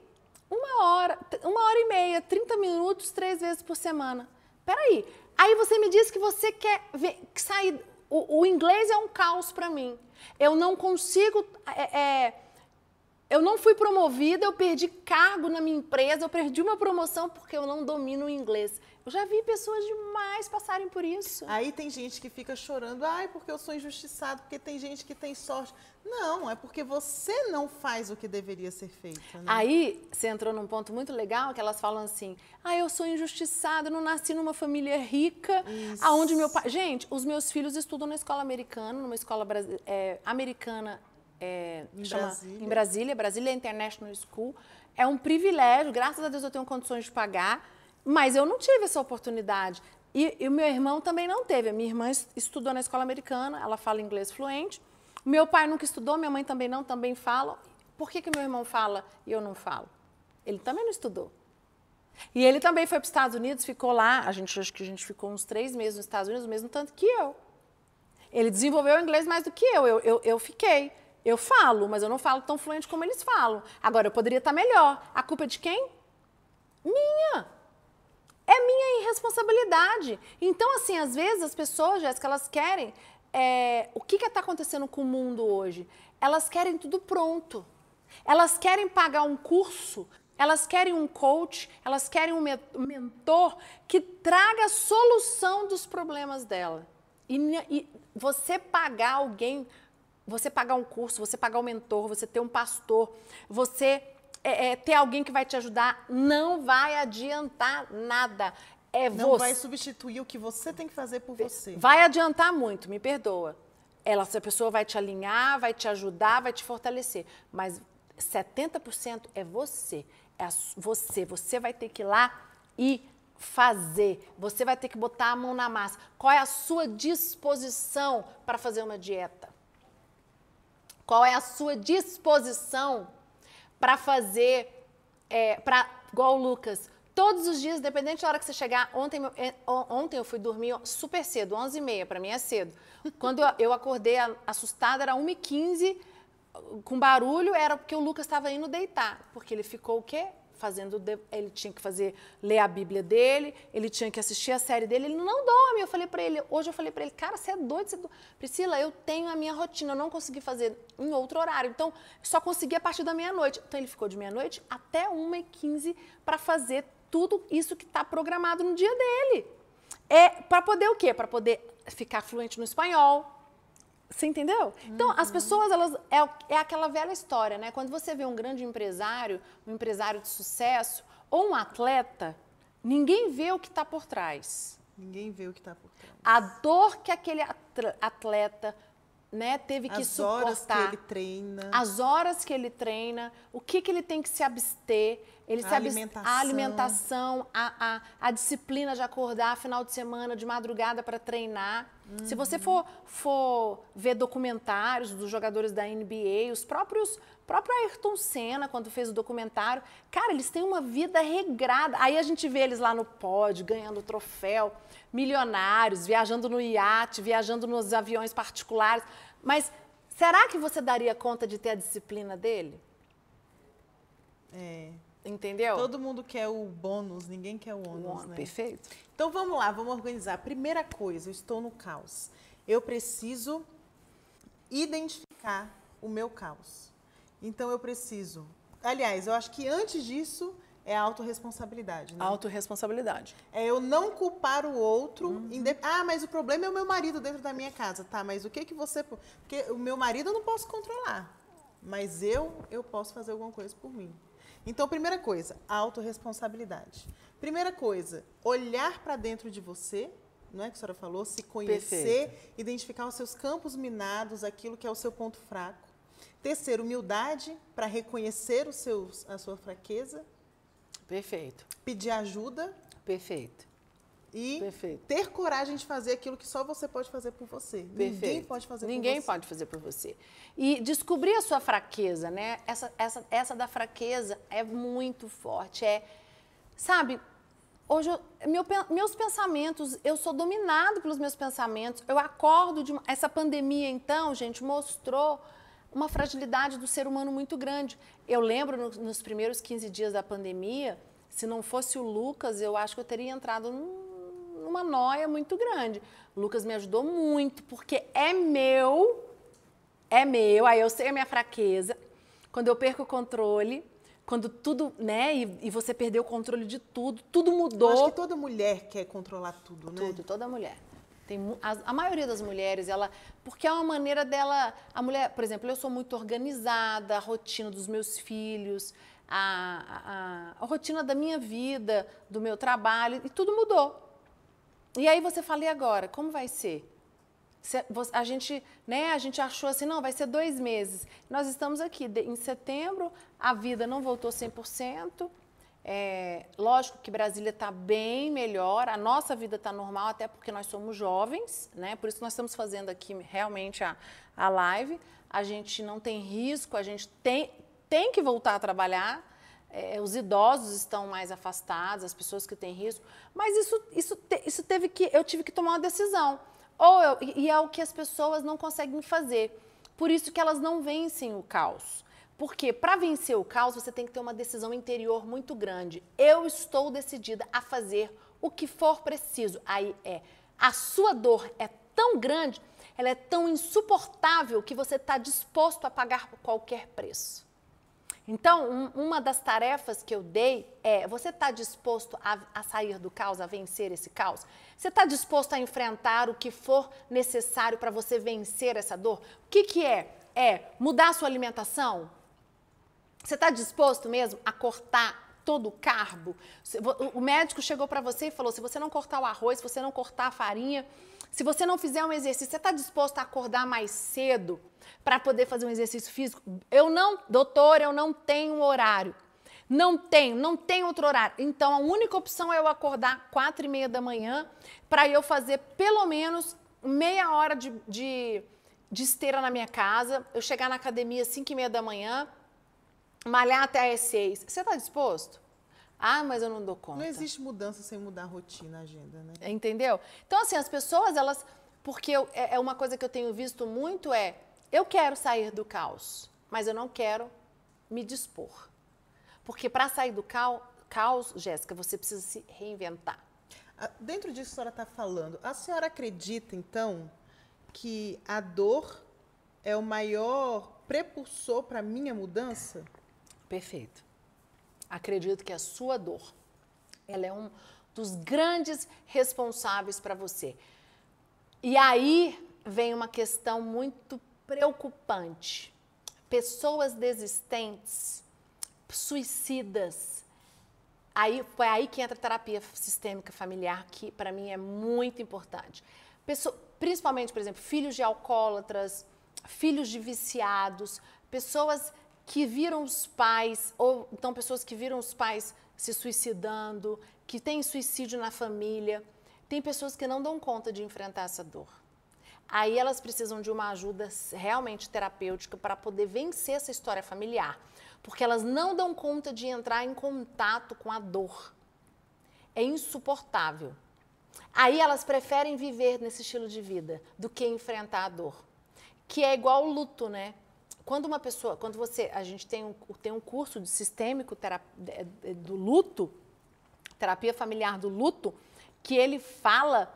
uma hora, uma hora e meia, 30 minutos, três vezes por semana. Peraí. Aí você me diz que você quer ver, sair. O, o inglês é um caos para mim. Eu não consigo. É, é, eu não fui promovida, eu perdi cargo na minha empresa, eu perdi uma promoção porque eu não domino o inglês. Eu já vi pessoas demais passarem por isso. Aí tem gente que fica chorando, ai, porque eu sou injustiçado, porque tem gente que tem sorte. Não, é porque você não faz o que deveria ser feito. Né? Aí você entrou num ponto muito legal que elas falam assim: ah, eu sou injustiçada, não nasci numa família rica, Isso. aonde meu pai. Gente, os meus filhos estudam na escola americana, numa escola é, americana é, em, chama, Brasília. em Brasília, Brasília International School. É um privilégio, graças a Deus eu tenho condições de pagar, mas eu não tive essa oportunidade. E, o meu irmão também não teve. A minha irmã estudou na escola americana, ela fala inglês fluente. Meu pai nunca estudou, minha mãe também não, também fala. Por que, que meu irmão fala e eu não falo? Ele também não estudou. E ele também foi para os Estados Unidos, ficou lá, a gente acho que a gente ficou uns três meses nos Estados Unidos, o mesmo tanto que eu. Ele desenvolveu o inglês mais do que eu, eu, eu, eu fiquei. Eu falo, mas eu não falo tão fluente como eles falam. Agora, eu poderia estar melhor. A culpa é de quem? Minha. É minha irresponsabilidade. Então, assim, às vezes as pessoas, Jéssica, elas querem. É, o que está acontecendo com o mundo hoje? Elas querem tudo pronto. Elas querem pagar um curso, elas querem um coach, elas querem um mentor que traga a solução dos problemas dela. E, e você pagar alguém você pagar um curso, você pagar um mentor, você ter um pastor, você é, é, ter alguém que vai te ajudar, não vai adiantar nada. É não você. vai substituir o que você tem que fazer por você. Vai adiantar muito, me perdoa. Ela, essa pessoa vai te alinhar, vai te ajudar, vai te fortalecer. Mas 70% é você. É você. Você vai ter que ir lá e fazer. Você vai ter que botar a mão na massa. Qual é a sua disposição para fazer uma dieta? Qual é a sua disposição para fazer, é, para igual o Lucas, todos os dias, independente da hora que você chegar. Ontem, é, ontem eu fui dormir super cedo, 11h30, para mim é cedo. Quando eu acordei assustada, era 1h15, com barulho, era porque o Lucas estava indo deitar. Porque ele ficou o quê? Fazendo, ele tinha que fazer, ler a Bíblia dele, ele tinha que assistir a série dele, ele não dorme. Eu falei para ele, hoje eu falei para ele, cara, você é doido, você é doido. Priscila, eu tenho a minha rotina, eu não consegui fazer em outro horário, então só consegui a partir da meia-noite. Então ele ficou de meia-noite até 1h15 para fazer tudo isso que está programado no dia dele. É para poder o quê? Para poder ficar fluente no espanhol. Você entendeu? Então, as Uhum. pessoas, elas. É, é aquela velha história, né? Quando você vê um grande empresário, um empresário de sucesso, ou um atleta, ninguém vê o que está por trás. Ninguém vê o que está por trás. A dor que aquele atleta né, teve que As horas que suportar. ele treina. As horas que ele treina, o que, que ele tem que se abster, ele A se alimentação. a alimentação, a, a, a disciplina de acordar final de semana, de madrugada para treinar. Se você for, for ver documentários dos jogadores da NBA, os próprios próprio Ayrton Senna, quando fez o documentário, cara, eles têm uma vida regrada. Aí a gente vê eles lá no pódio, ganhando troféu, milionários, viajando no iate, viajando nos aviões particulares. Mas será que você daria conta de ter a disciplina dele? É. Entendeu? Todo mundo quer o bônus, ninguém quer o ônus, Bom, né? Perfeito. Então vamos lá, vamos organizar. Primeira coisa, eu estou no caos. Eu preciso identificar o meu caos. Então eu preciso. Aliás, eu acho que antes disso é a autorresponsabilidade, né? Autoresponsabilidade. É eu não culpar o outro. inde- Ah, mas o problema é o meu marido dentro da minha casa. Tá, mas o que que você. Porque o meu marido eu não posso controlar. Mas eu, eu posso fazer alguma coisa por mim. Então, primeira coisa, autorresponsabilidade. Primeira coisa, olhar para dentro de você, não é que a senhora falou? Se conhecer, identificar os seus campos minados, aquilo que é o seu ponto fraco. Terceiro, humildade para reconhecer os seus, a sua fraqueza, Perfeito. pedir ajuda Perfeito. e Perfeito. ter coragem de fazer aquilo que só você pode fazer por você. Ninguém Perfeito. pode fazer Ninguém por você. pode fazer por você. E descobrir a sua fraqueza, né? Essa, essa, essa da fraqueza é muito forte. É, sabe, hoje eu- meu meus pensamentos, eu sou dominado pelos meus pensamentos. Eu acordo de uma, essa pandemia então, gente, mostrou uma fragilidade do ser humano muito grande. Eu lembro no- nos primeiros 15 dias da pandemia, se não fosse o Lucas, eu acho que eu teria entrado num, numa noia muito grande. O Lucas me ajudou muito, porque é meu, é meu, aí eu sei a minha fraqueza. Quando eu perco o controle, quando tudo, né, e, e você perdeu o controle de tudo, tudo Eu mudou. acho que toda mulher quer controlar tudo, né? Tudo, toda mulher. Tem, a, a maioria das mulheres, ela. Porque é uma maneira dela. A mulher, por exemplo, eu sou muito organizada, a rotina dos meus filhos, a, a, a rotina da minha vida, do meu trabalho, e tudo mudou. E aí você fala, e agora? Como vai ser? A gente, né, a gente achou assim, não, vai ser dois meses. Nós estamos aqui em setembro, a vida não voltou 100%. É, lógico que Brasília está bem melhor, a nossa vida está normal, até porque nós somos jovens, né? Por isso que nós estamos fazendo aqui realmente a, a live. A gente não tem risco, a gente tem, tem que voltar a trabalhar. É, os idosos estão mais afastados, as pessoas que têm risco. Mas isso, isso, te- isso teve que. Eu tive que tomar uma decisão. Ou eu- e é o que as pessoas não conseguem fazer. Por isso que elas não vencem o caos. Porque para vencer o caos, você tem que ter uma decisão interior muito grande. Eu estou decidida a fazer o que for preciso. Aí é. A sua dor é tão grande, ela é tão insuportável que você está disposto a pagar qualquer preço. Então, um- uma das tarefas que eu dei é: você está disposto a, a sair do caos, a vencer esse caos? Você está disposto a enfrentar o que for necessário para você vencer essa dor? O que, que é? É mudar a sua alimentação? Você está disposto mesmo a cortar todo o carbo? O médico chegou para você e falou: se você não cortar o arroz, se você não cortar a farinha, se você não fizer um exercício, você está disposto a acordar mais cedo para poder fazer um exercício físico? Eu não, doutor, eu não tenho horário. Não tenho, não tenho outro horário. Então a única opção é eu acordar quatro e meia da manhã para eu fazer pelo menos meia hora de, de, de esteira na minha casa, eu chegar na academia às cinco e meia da manhã, malhar até às seis. Você está disposto? Ah, mas eu não dou conta. Não existe mudança sem mudar a rotina, a agenda, né? Entendeu? Então, assim, as pessoas, elas. Porque eu- é é uma coisa que eu tenho visto muito é: eu quero sair do caos, mas eu não quero me dispor. Porque para sair do cau- caos, Jéssica, você precisa se reinventar. Ah, Dentro disso que a senhora está falando, a senhora acredita, então, que a dor é o maior prepulsor para a minha mudança? Perfeito. Acredito que a sua dor, ela é um, dos grandes responsáveis para você. E aí vem uma questão muito preocupante. Pessoas desistentes, suicidas. Aí foi aí que entra a terapia sistêmica familiar, que para mim é muito importante. Pessoa, principalmente, por exemplo, filhos de alcoólatras, filhos de viciados, pessoas que viram os pais, ou então pessoas que viram os pais se suicidando, que têm suicídio na família. Tem pessoas que não dão conta de enfrentar essa dor. Aí elas precisam de uma ajuda realmente terapêutica para poder vencer essa história familiar, porque elas não dão conta de entrar em contato com a dor. É insuportável. Aí elas preferem viver nesse estilo de vida do que enfrentar a dor, que é igual o luto, né? Quando uma pessoa, quando você, a gente tem um, tem um curso de sistêmico do luto, terapia familiar do luto, que ele fala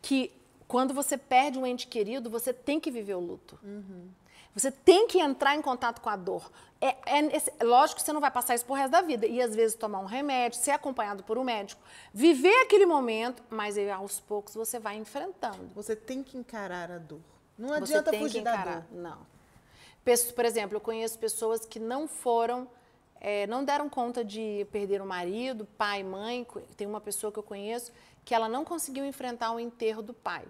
que quando você perde um ente querido, você tem que viver o luto. Uhum. Você tem que entrar em contato com a dor. É, é, lógico que você não vai passar isso por resto da vida. E às vezes tomar um remédio, ser acompanhado por um médico, viver aquele momento, mas aí, aos poucos você vai enfrentando. Você tem que encarar a dor. Não adianta fugir da dor. Não. Por exemplo, eu conheço pessoas que não foram, é, não deram conta de perder o marido, pai, mãe. Tem uma pessoa que eu conheço que ela não conseguiu enfrentar o enterro do pai.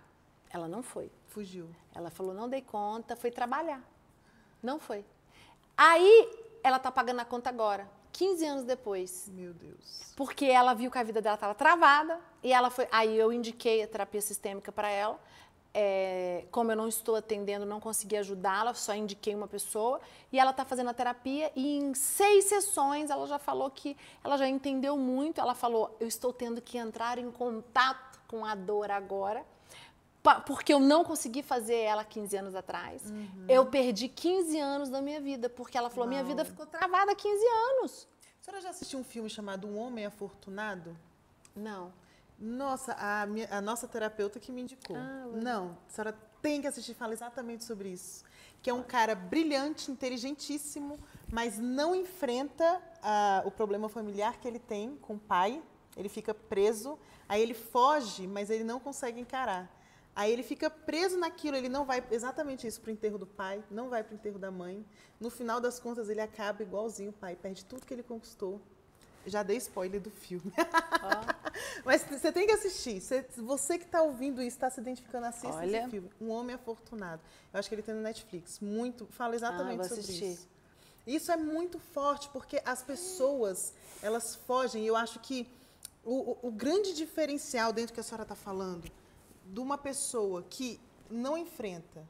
Ela não foi. Fugiu. Ela falou, não dei conta, foi trabalhar. Não foi. Aí ela está pagando a conta agora, 15 anos depois. Meu Deus. Porque ela viu que a vida dela estava travada e ela foi. Aí eu indiquei a terapia sistêmica para ela é, como eu não estou atendendo, não consegui ajudá-la, só indiquei uma pessoa, e ela está fazendo a terapia, e em seis sessões ela já falou que ela já entendeu muito, ela falou, eu estou tendo que entrar em contato com a dor agora, porque eu não consegui fazer ela 15 anos atrás. Uhum. Eu perdi 15 anos da minha vida, porque ela falou, Uau. minha vida ficou travada há 15 anos. A senhora já assistiu um filme chamado Um Homem Afortunado? Não. Nossa, a, minha, a nossa terapeuta que me indicou. Ah, Não, a senhora tem que assistir, fala exatamente sobre isso. Que é um cara brilhante, inteligentíssimo, mas não enfrenta uh, o problema familiar que ele tem com o pai. Ele fica preso, aí ele foge, mas ele não consegue encarar. Aí ele fica preso naquilo, ele não vai exatamente isso para o enterro do pai, não vai para o enterro da mãe. No final das contas, ele acaba igualzinho o pai, perde tudo que ele conquistou já dei spoiler do filme. Oh. Mas você tem que assistir. Você, você que está ouvindo isso, está se identificando, assista Olha. esse filme. Um Homem Afortunado. Eu acho que ele tem no Netflix. Muito, fala exatamente ah, sobre assistir. isso. Isso é muito forte, porque as pessoas, elas fogem. E eu acho que o, o, o grande diferencial dentro que a senhora está falando, de uma pessoa que não enfrenta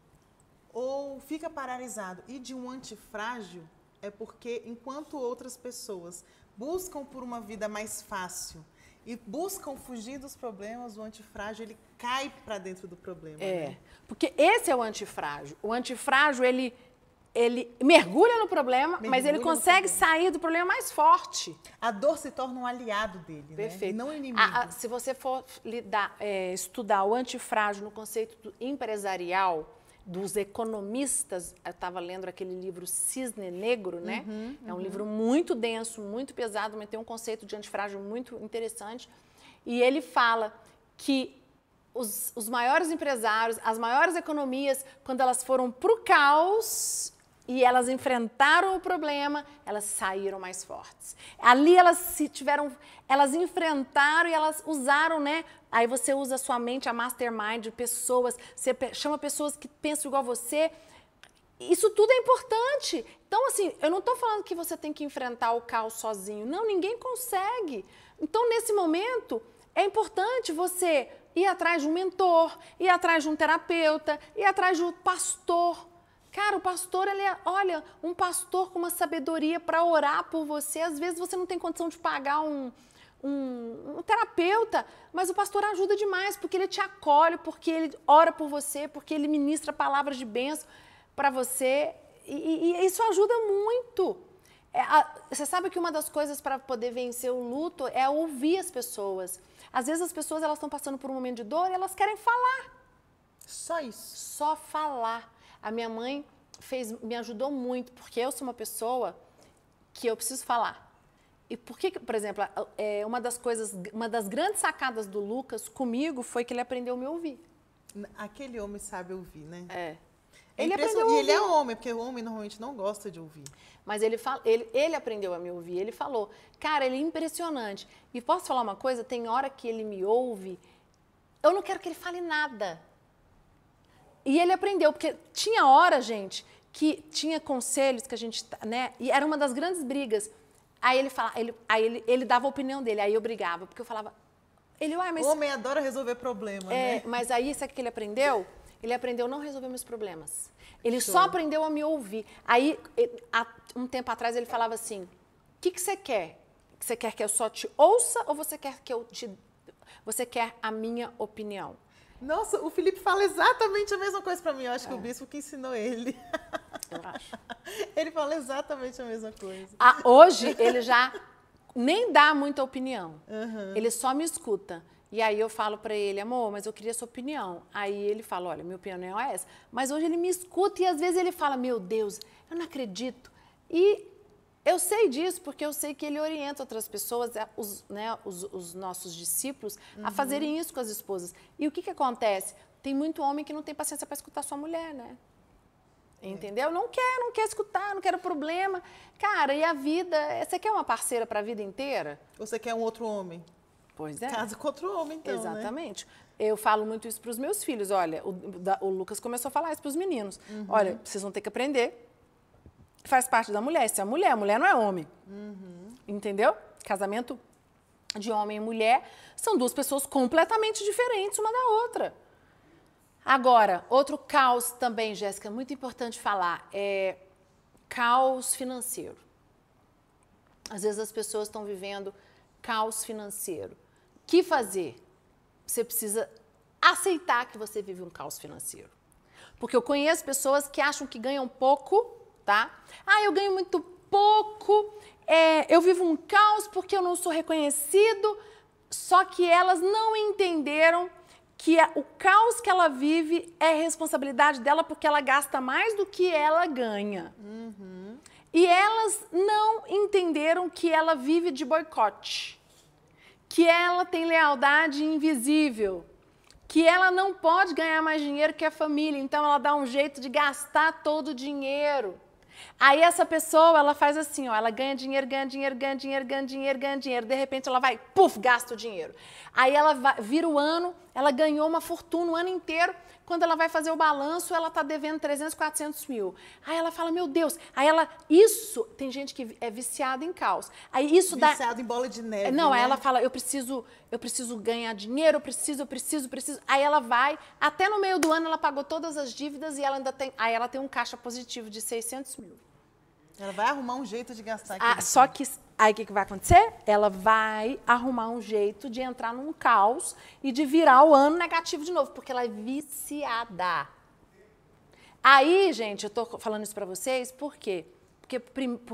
ou fica paralisado e de um antifrágil, é porque enquanto outras pessoas buscam por uma vida mais fácil e buscam fugir dos problemas, o antifrágil ele cai para dentro do problema. É, né? porque esse é o antifrágil. O antifrágil ele ele mergulha no problema, mergulha mas ele consegue sair do problema mais forte. A dor se torna um aliado dele, né? Perfeito. Né? não inimigo. A, a, se você for lidar, é, estudar o antifrágil no conceito empresarial, dos economistas, eu estava lendo aquele livro Cisne Negro, né? Uhum, é um uhum. livro muito denso, muito pesado, mas tem um conceito de antifrágil muito interessante. E ele fala que os, os maiores empresários, as maiores economias, quando elas foram para o caos e elas enfrentaram o problema, elas saíram mais fortes. Ali elas se tiveram, elas enfrentaram e elas usaram, né? Aí você usa a sua mente, a mastermind, pessoas, você chama pessoas que pensam igual a você. Isso tudo é importante. Então, assim, eu não estou falando que você tem que enfrentar o caos sozinho. Não, ninguém consegue. Então, nesse momento, é importante você ir atrás de um mentor, ir atrás de um terapeuta, ir atrás de um pastor Cara, o pastor, ele é, olha, um pastor com uma sabedoria para orar por você. Às vezes você não tem condição de pagar um, um, um, terapeuta, mas o pastor ajuda demais, porque ele te acolhe, porque ele ora por você, porque ele ministra palavras de bênção para você. E, e, isso ajuda muito. É, a, você sabe que uma das coisas para poder vencer o luto é ouvir as pessoas. Às vezes as pessoas elas estão passando por um momento de dor e elas querem falar. Só isso. Só falar. A minha mãe fez, me ajudou muito, porque eu sou uma pessoa que eu preciso falar. E por que, por exemplo, é, uma das coisas, uma das grandes sacadas do Lucas comigo foi que ele aprendeu a me ouvir. Aquele homem sabe ouvir, né? É. É ele aprendeu e ele é homem, porque o homem normalmente não gosta de ouvir. Mas ele, fala, ele, ele aprendeu a me ouvir. Ele falou, cara, ele é impressionante. E posso falar uma coisa? Tem hora que ele me ouve, eu não quero que ele fale nada. E ele aprendeu, porque tinha hora, gente, que tinha conselhos que a gente, né? E era uma das grandes brigas. Aí ele fala, ele, aí ele, ele dava a opinião dele, aí eu brigava, porque eu falava, ele, uai, mas. O homem adora resolver problema, é, né? Mas aí, sabe o que ele aprendeu? Ele aprendeu a não resolver meus problemas. Ele Show. só aprendeu a me ouvir. Aí, há um tempo atrás, ele falava assim: o que, que você quer? Você quer que eu só te ouça ou você quer que eu te. Você quer a minha opinião? Nossa, o Felipe fala exatamente a mesma coisa para mim. Eu acho é. que o bispo que ensinou ele. Eu acho. Ele fala exatamente a mesma coisa. Ah, hoje ele já nem dá muita opinião. Uhum. Ele só me escuta. E aí eu falo para ele, amor, mas eu queria sua opinião. Aí ele fala, olha, minha opinião é essa. Mas hoje ele me escuta e às vezes ele fala, meu Deus, eu não acredito. E eu sei disso porque eu sei que ele orienta outras pessoas, os, né, os, os nossos discípulos, uhum. a fazerem isso com as esposas. E o que, que acontece? Tem muito homem que não tem paciência para escutar sua mulher, né? É. Entendeu? Não quer, não quer escutar, não quer problema. Cara, e a vida? Você quer uma parceira para a vida inteira? Ou você quer um outro homem? Pois é. Casa com outro homem, então. Né? Exatamente. Né? Eu falo muito isso para os meus filhos. Olha, o, o, Lucas começou a falar isso para os meninos. Uhum. Olha, vocês vão ter que aprender. Faz parte da mulher. Se é mulher, mulher não é homem. Uhum. Entendeu? Casamento de homem e mulher são duas pessoas completamente diferentes uma da outra. Agora, outro caos também, Jéssica, muito importante falar, é caos financeiro. Às vezes as pessoas estão vivendo caos financeiro que fazer? Você precisa aceitar que você vive um caos financeiro. Porque eu conheço pessoas que acham que ganham pouco, tá? Ah, eu ganho muito pouco, é, eu vivo um caos porque eu não sou reconhecido. Só que elas não entenderam que o caos que ela vive é responsabilidade dela porque ela gasta mais do que ela ganha. Uhum. E elas não entenderam que ela vive de boicote que ela tem lealdade invisível, que ela não pode ganhar mais dinheiro que a família, então ela dá um jeito de gastar todo o dinheiro. Aí essa pessoa, ela faz assim, ó, ela ganha dinheiro, ganha dinheiro, ganha dinheiro, ganha dinheiro, ganha dinheiro, de repente ela vai, puf, gasta o dinheiro. Aí ela vai, vira o ano, ela ganhou uma fortuna o ano inteiro, quando ela vai fazer o balanço, ela está devendo 300, 400 mil. Aí ela fala, meu Deus. Aí ela, isso, tem gente que é viciada em caos. Aí isso Viciado dá... Viciado em bola de neve, Não, né? aí ela fala, eu preciso, eu preciso ganhar dinheiro, eu preciso, eu preciso, preciso. Aí ela vai, até no meio do ano ela pagou todas as dívidas e ela ainda tem, aí ela tem um caixa positivo de 600 mil. Ela vai arrumar um jeito de gastar. Ah, só que aí o que, que vai acontecer? Ela vai arrumar um jeito de entrar num caos e de virar o ano negativo de novo, porque ela é viciada. Aí, gente, eu tô falando isso para vocês, por quê? Porque,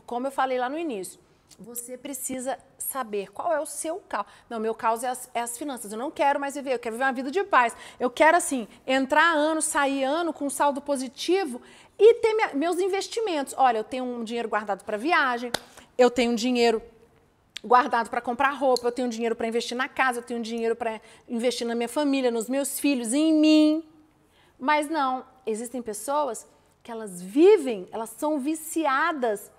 como eu falei lá no início, você precisa saber qual é o seu caos. Não, meu caos é as, é as, finanças. Eu não quero mais viver, eu quero viver uma vida de paz. Eu quero, assim, entrar ano, sair ano com saldo positivo e ter minha, meus investimentos. Olha, eu tenho um dinheiro guardado para viagem, eu tenho um dinheiro guardado para comprar roupa, eu tenho dinheiro para investir na casa, eu tenho dinheiro para investir na minha família, nos meus filhos, em mim. Mas não, existem pessoas que elas vivem, elas são viciadas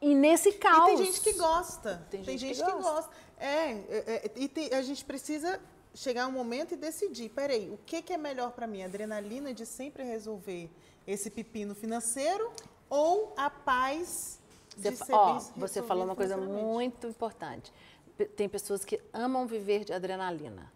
e nesse caos. E tem gente que gosta. Tem, tem gente, gente, que, gosta. gosta. É, é, é e tem, a gente precisa chegar um momento e decidir, peraí, o que, que é melhor para mim? A adrenalina de sempre resolver esse pepino financeiro ou a paz você, ó, você falou uma coisa muito importante. Tem pessoas que amam viver de adrenalina.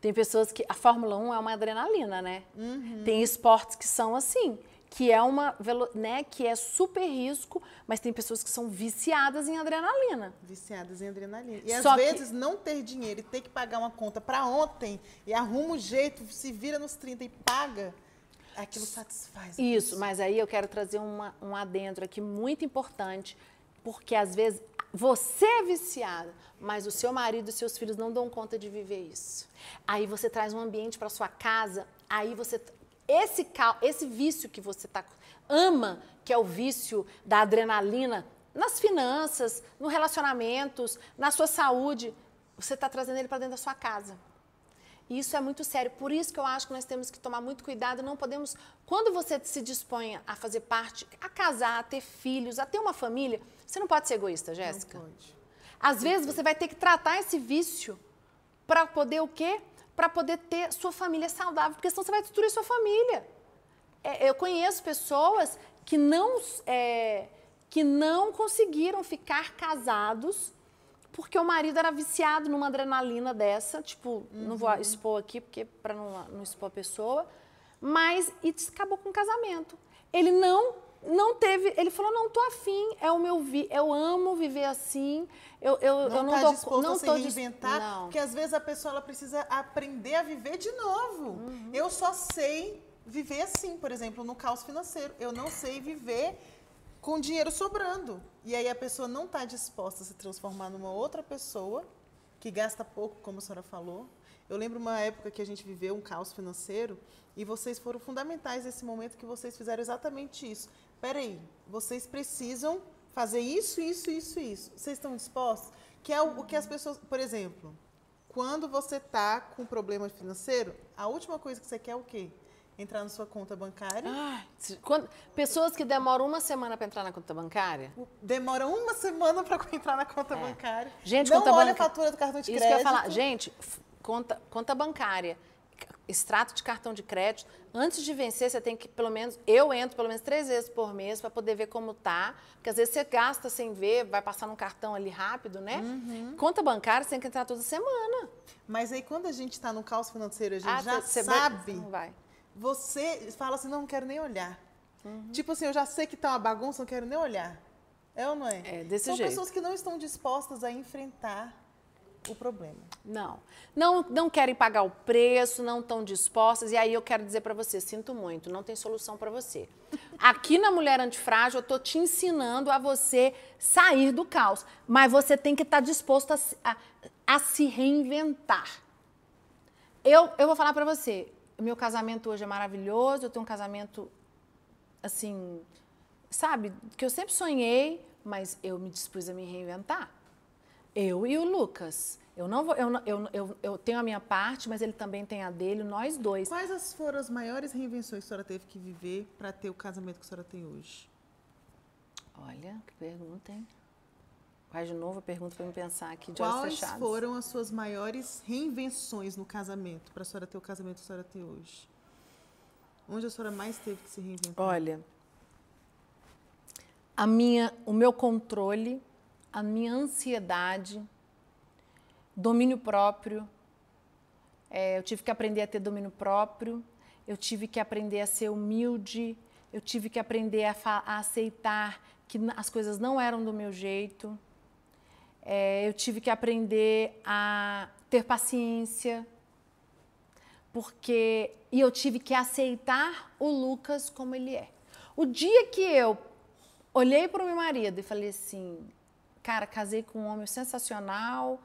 Tem pessoas que. A Fórmula 1 é uma adrenalina, né? Uhum. Tem esportes que são assim, que é uma né, que é super risco, mas tem pessoas que são viciadas em adrenalina. Viciadas em adrenalina. E Só às que... vezes não ter dinheiro e ter que pagar uma conta para ontem e arruma um jeito, se vira nos 30 e paga aquilo satisfaz. Isso, mas aí eu quero trazer uma, um adentro aqui muito importante, porque às vezes você é viciada, mas o seu marido e seus filhos não dão conta de viver isso. Aí você traz um ambiente para sua casa, aí você esse esse vício que você tá ama, que é o vício da adrenalina, nas finanças, no relacionamentos, na sua saúde, você está trazendo ele para dentro da sua casa. E isso é muito sério. Por isso que eu acho que nós temos que tomar muito cuidado. Não podemos. Quando você se dispõe a fazer parte, a casar, a ter filhos, a ter uma família, você não pode ser egoísta, Jéssica. Não pode. Às vezes você vai ter que tratar esse vício para poder o quê? Para poder ter sua família saudável, porque senão você vai destruir sua família. É, eu conheço pessoas que não, é, que não conseguiram ficar casados porque o marido era viciado numa adrenalina dessa, tipo, uhum. não vou expor aqui porque para não, não expor a pessoa, mas e acabou com o casamento. Ele não não teve, ele falou não tô afim, é o meu vi, eu amo viver assim. Eu, eu não, eu não tá tô disposto não a se reinventar, não. porque às vezes a pessoa ela precisa aprender a viver de novo. Uhum. Eu só sei viver assim, por exemplo, no caos financeiro. Eu não sei viver com dinheiro sobrando. E aí a pessoa não está disposta a se transformar numa outra pessoa que gasta pouco, como a senhora falou. Eu lembro uma época que a gente viveu um caos financeiro e vocês foram fundamentais nesse momento que vocês fizeram exatamente isso. Peraí, vocês precisam fazer isso, isso, isso, isso. Vocês estão dispostos? Que é o, o que as pessoas, por exemplo, quando você está com problema financeiro, a última coisa que você quer é o quê? Entrar na sua conta bancária. Ah, quando, pessoas que demoram uma semana para entrar na conta bancária? Demora uma semana para entrar na conta é. bancária. Gente, não conta olha banca... a fatura do cartão de Isso crédito. Isso que eu ia falar. Gente, conta, conta bancária, extrato de cartão de crédito, antes de vencer, você tem que, pelo menos, eu entro pelo menos três vezes por mês para poder ver como tá. Porque às vezes você gasta sem ver, vai passar num cartão ali rápido, né? Uhum. Conta bancária, você tem que entrar toda semana. Mas aí quando a gente está no caos financeiro, a gente ah, já sabe. Vai, vai você fala assim, não, não quero nem olhar. Uhum. Tipo assim, eu já sei que tá uma bagunça, não quero nem olhar. É ou não é? É, desse São jeito. pessoas que não estão dispostas a enfrentar o problema. Não. Não, não querem pagar o preço, não estão dispostas. E aí eu quero dizer para você, sinto muito, não tem solução para você. Aqui na Mulher Antifrágil, eu estou te ensinando a você sair do caos. Mas você tem que estar tá disposto a, a, a, se reinventar. Eu, eu vou falar para você, o meu casamento hoje é maravilhoso, eu tenho um casamento, assim, sabe, que eu sempre sonhei, mas eu me dispus a me reinventar. Eu e o Lucas. Eu não vou, eu, eu, eu, eu tenho a minha parte, mas ele também tem a dele, nós dois. Quais foram as maiores reinvenções que a senhora teve que viver para ter o casamento que a senhora tem hoje? Olha, que pergunta, hein? Faz de novo a pergunta para me pensar aqui de Quais olhos fechados. foram as suas maiores reinvenções no casamento, para a senhora ter o casamento que a senhora tem hoje? Onde a senhora mais teve que se reinventar? Olha, a minha, o meu controle, a minha ansiedade, domínio próprio. É, eu tive que aprender a ter domínio próprio, eu tive que aprender a ser humilde, eu tive que aprender a, a aceitar que as coisas não eram do meu jeito é, eu tive que aprender a ter paciência, porque e eu tive que aceitar o Lucas como ele é. O dia que eu olhei para o meu marido e falei assim, cara, casei com um homem sensacional,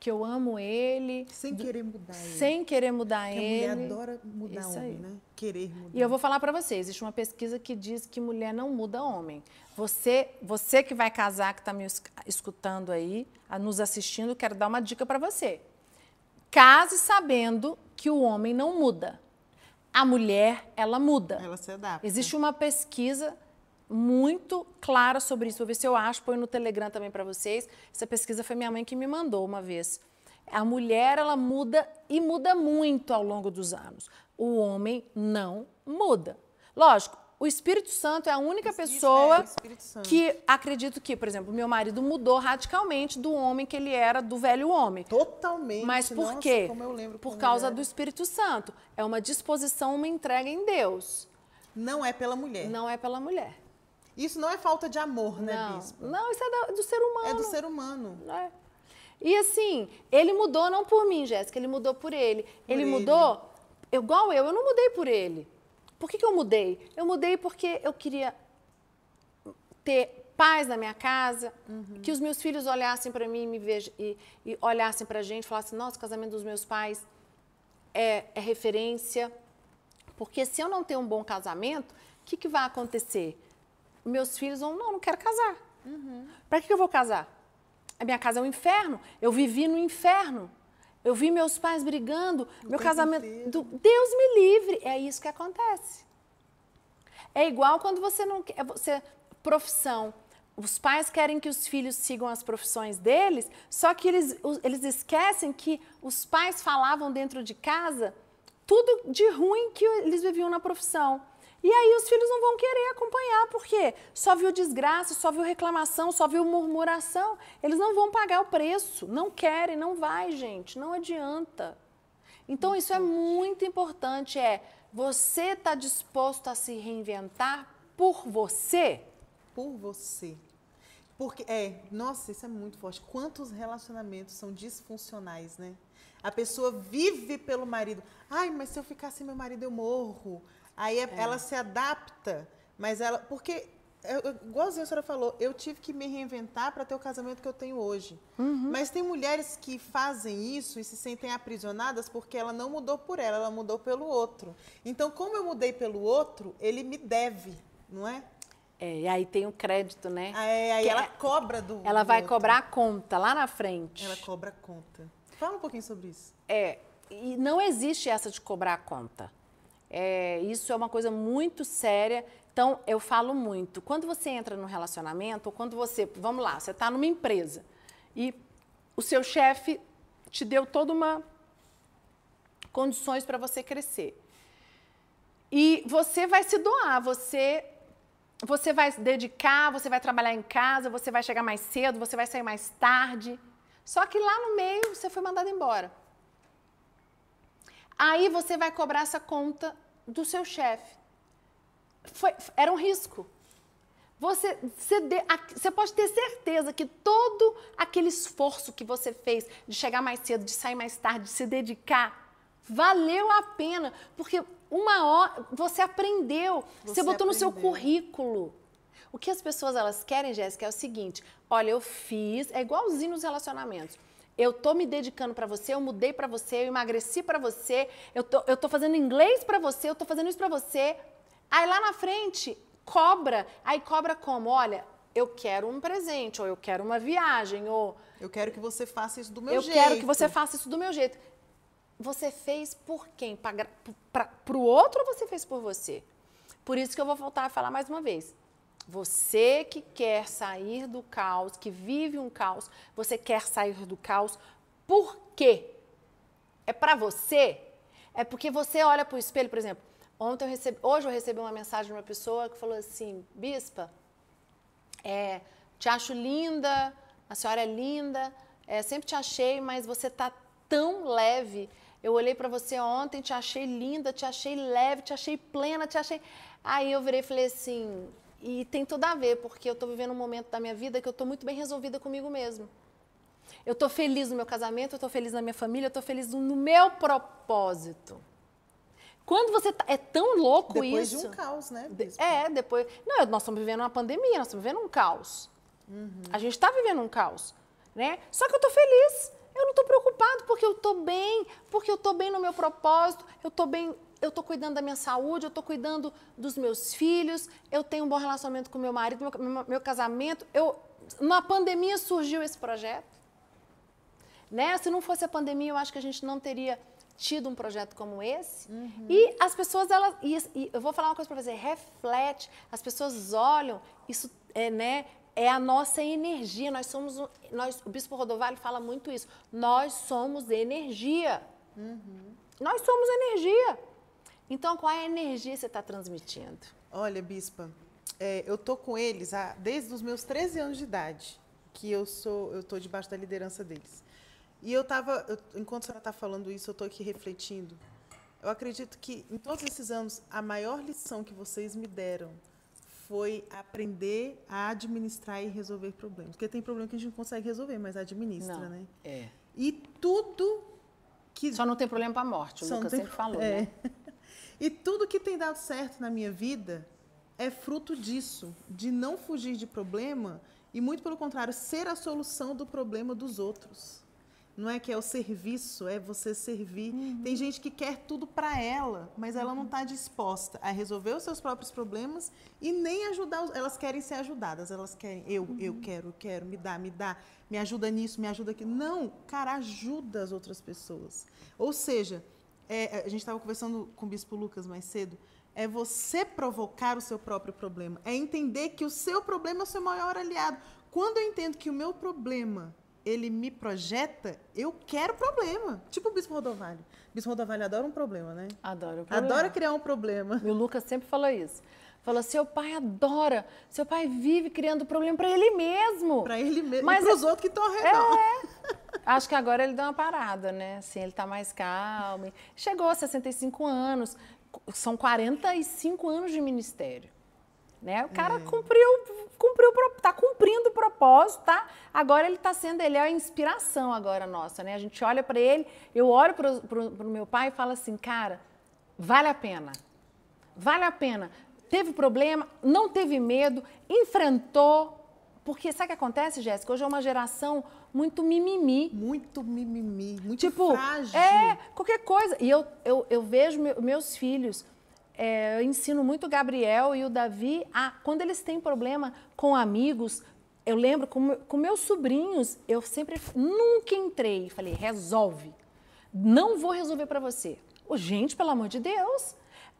que eu amo ele. Sem querer mudar ele. Sem querer mudar Porque ele. A mulher adora mudar Isso homem, aí. né? Querer mudar. E eu vou falar para você, existe uma pesquisa que diz que mulher não muda homem. Você, você que vai casar, que está me escutando aí, nos assistindo, quero dar uma dica para você. Case sabendo que o homem não muda. A mulher, ela muda. Ela se adapta. Existe uma pesquisa muito clara sobre isso. Vou ver se eu acho, põe no Telegram também para vocês. Essa pesquisa foi minha mãe que me mandou uma vez. A mulher, ela muda e muda muito ao longo dos anos. O homem não muda. Lógico, o Espírito Santo é a única pessoa é, que acredito que, por exemplo, meu marido mudou radicalmente do homem que ele era, do velho homem. Totalmente. Mas por Nossa, quê? por causa do Espírito Santo. É uma disposição, uma entrega em Deus. Não é pela mulher. Não é pela mulher. Isso não é falta de amor, né, não, bispo? Não, isso é do ser humano. É do ser humano. É. E assim, ele mudou não por mim, Jéssica, ele mudou por ele. Por ele, ele, mudou, igual eu, eu não mudei por ele. Por que, que eu mudei? Eu mudei porque eu queria ter paz na minha casa, uhum. que os meus filhos olhassem para mim e, me vejam, e, e olhassem para a gente falassem, nossa, o casamento dos meus pais é, é referência. Porque se eu não tenho um bom casamento, o que, que vai acontecer? meus filhos vão, não, não quero casar. Uhum. Para que eu vou casar? A minha casa é um inferno. Eu vivi no inferno. Eu vi meus pais brigando, meu casamento. Do, Deus me livre. É isso que acontece. É igual quando você não quer. Você, profissão. Os pais querem que os filhos sigam as profissões deles, só que eles, eles esquecem que os pais falavam dentro de casa tudo de ruim que eles viviam na profissão. E aí os filhos não vão querer acompanhar, porque só viu desgraça, só viu reclamação, só viu murmuração. Eles não vão pagar o preço, não querem, não vai, gente, não adianta. Então isso é muito importante, é você está disposto a se reinventar por você? Por você. Porque, é, nossa, isso é muito forte. Quantos relacionamentos são disfuncionais, né? A pessoa vive pelo marido. Ai, mas se eu ficar sem meu marido, eu morro. Aí é. ela se adapta, mas ela. Porque, igualzinho a senhora falou, eu tive que me reinventar para ter o casamento que eu tenho hoje. Uhum. Mas tem mulheres que fazem isso e se sentem aprisionadas porque ela não mudou por ela, ela mudou pelo outro. Então, como eu mudei pelo outro, ele me deve, não é? É, e aí tem o crédito, né? É, aí que ela é, cobra do. Ela vai cobrar a conta lá na frente. Ela cobra a conta. Fala um pouquinho sobre isso. É, e não existe essa de cobrar a conta. É, isso é uma coisa muito séria. Então, eu falo muito. Quando você entra no relacionamento, ou quando você. Vamos lá, você está numa empresa e o seu chefe te deu toda uma. condições para você crescer. E você vai se doar, você. Você vai se dedicar, você vai trabalhar em casa, você vai chegar mais cedo, você vai sair mais tarde. Só que lá no meio você foi mandado embora. Aí você vai cobrar essa conta do seu chefe. Era um risco. Você, você, de, você, pode ter certeza que todo aquele esforço que você fez de chegar mais cedo, de sair mais tarde, de se dedicar, valeu a pena, porque uma hora você aprendeu, você, você botou aprendeu. no seu currículo. O que as pessoas elas querem, Jéssica, é o seguinte: olha, eu fiz, é igualzinho nos relacionamentos eu tô me dedicando para você, eu mudei para você, eu emagreci para você, eu tô, eu tô fazendo inglês para você, eu tô fazendo isso para você. Aí lá na frente, cobra. Aí cobra como? Olha, eu quero um presente, ou eu quero uma viagem, ou. Eu quero que você faça isso do meu eu jeito. Eu quero que você faça isso do meu jeito. Você fez por quem? Para o outro ou você fez por você? Por isso que eu vou voltar a falar mais uma vez. Você que quer sair do caos, que vive um caos, você quer sair do caos, por quê? É para você? É porque você olha para o espelho, por exemplo. Ontem eu recebi, hoje eu recebi uma mensagem de uma pessoa que falou assim: Bispa, é, te acho linda, a senhora é linda, é, sempre te achei, mas você está tão leve. Eu olhei para você ontem, te achei linda, te achei leve, te achei plena, te achei. Aí eu virei e falei assim: e tem tudo a ver, porque eu estou vivendo um momento da minha vida que eu estou muito bem resolvida comigo mesmo. Eu estou feliz no meu casamento, eu estou feliz na minha família, eu estou feliz no meu propósito. Quando você tá, é tão louco depois isso. Depois de um caos, né? Bispo? É, depois. Não, nós estamos vivendo uma pandemia, nós estamos vivendo um caos. Uhum. A gente está vivendo um caos, né? Só que eu estou feliz. Eu não estou preocupado porque eu estou bem, porque eu estou bem no meu propósito, eu estou bem eu estou cuidando da minha saúde, eu estou cuidando dos meus filhos, eu tenho um bom relacionamento com meu marido, meu, meu, meu casamento. Eu, na pandemia surgiu esse projeto. Né? Se não fosse a pandemia, eu acho que a gente não teria tido um projeto como esse. Uhum. E as pessoas, elas, e, e eu vou falar uma coisa para você, reflete, as pessoas olham, isso é, né, é a nossa energia. Nós somos, nós, o Bispo Rodovalho fala muito isso. Nós somos energia. Uhum. Nós somos energia. Então, qual é a energia que você está transmitindo? Olha, Bispa, é, eu tô com eles há, desde os meus 13 anos de idade, que eu sou, eu tô debaixo da liderança deles. E eu estava, enquanto a senhora está falando isso, eu estou aqui refletindo. Eu acredito que em todos esses anos, a maior lição que vocês me deram foi aprender a administrar e resolver problemas. Porque tem problema que a gente não consegue resolver, mas administra, não, né? É. E tudo que. Só não tem problema para a morte, o Só Lucas tem... sempre falou, é. né? E tudo que tem dado certo na minha vida é fruto disso, de não fugir de problema e, muito pelo contrário, ser a solução do problema dos outros. não é que é o serviço, é você servir. Uhum. Tem gente que quer tudo para ela, mas ela não está disposta a resolver os seus próprios problemas e nem ajudar. Elas querem ser ajudadas, elas querem, eu, uhum. eu quero, quero, me dá, me dá, me ajuda nisso, me ajuda aqui. Não, cara, ajuda as outras pessoas. Ou seja, é, a gente estava conversando com o Bispo Lucas mais cedo, é você provocar o seu próprio problema. É entender que o seu problema é o seu maior aliado. Quando eu entendo que o meu problema ele me projeta, eu quero problema. Tipo o Bispo Rodovalho. O Bispo Rodovalho adora um problema, né? Adora o problema. Adora criar um problema. E o Lucas sempre fala isso. Falou, seu pai adora, seu pai vive criando problema para ele mesmo. Para ele mesmo, mas para os é, outros que estão ao redor. É. Acho que agora ele deu uma parada, né? Assim, ele está mais calmo. Chegou a 65 anos, são 45 anos de ministério. Né? O cara é. cumpriu, cumpriu, tá cumprindo o propósito, tá? Agora ele está sendo, ele é a inspiração agora nossa, né? A gente olha para ele, eu olho para o meu pai e falo assim, cara, vale a pena, vale a pena. Teve problema, não teve medo, enfrentou, porque sabe o que acontece, Jéssica? Hoje é uma geração muito mimimi. Muito mimimi, muito tipo, frágil. É, qualquer coisa. E eu, eu, eu vejo meus filhos é, eu ensino muito o Gabriel e o Davi a, quando eles têm problema com amigos, eu lembro com, com meus sobrinhos, eu sempre, nunca entrei, falei, resolve. Não vou resolver para você. Oh, gente, pelo amor de Deus,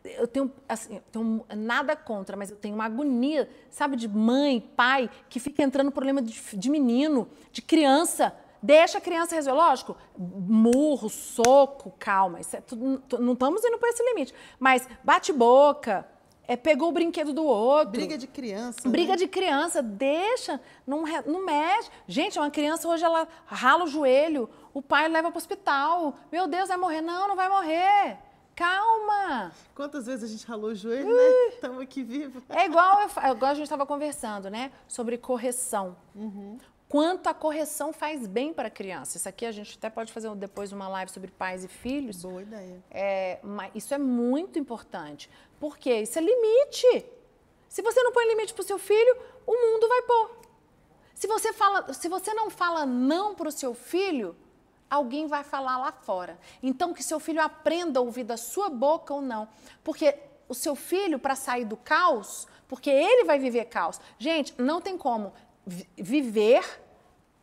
eu tenho, assim, tenho nada contra, mas eu tenho uma agonia, sabe, de mãe, pai, que fica entrando problema de, de menino, de criança. Deixa a criança resolver. Lógico, murro, soco, calma. É tudo, não estamos indo para esse limite. Mas bate-boca, é, pegou o brinquedo do outro. Briga de criança. Briga né? de criança, deixa, não, não mexe. Gente, uma criança hoje ela rala o joelho, o pai leva para o hospital. Meu Deus, vai morrer. Não, não vai morrer. Calma! Quantas vezes a gente ralou o joelho, uh, né? Estamos aqui vivos. É igual, igual a gente estava conversando, né? Sobre correção. Uhum quanto a correção faz bem para a criança. Isso aqui a gente até pode fazer depois uma live sobre pais e filhos. Boa ideia. É, mas isso é muito importante. Porque isso é limite. Se você não põe limite para o seu filho, o mundo vai pôr. Se você, fala, se você não fala não para o seu filho, alguém vai falar lá fora. Então, que seu filho aprenda a ouvir da sua boca ou não. Porque o seu filho, para sair do caos, porque ele vai viver caos. Gente, não tem como viver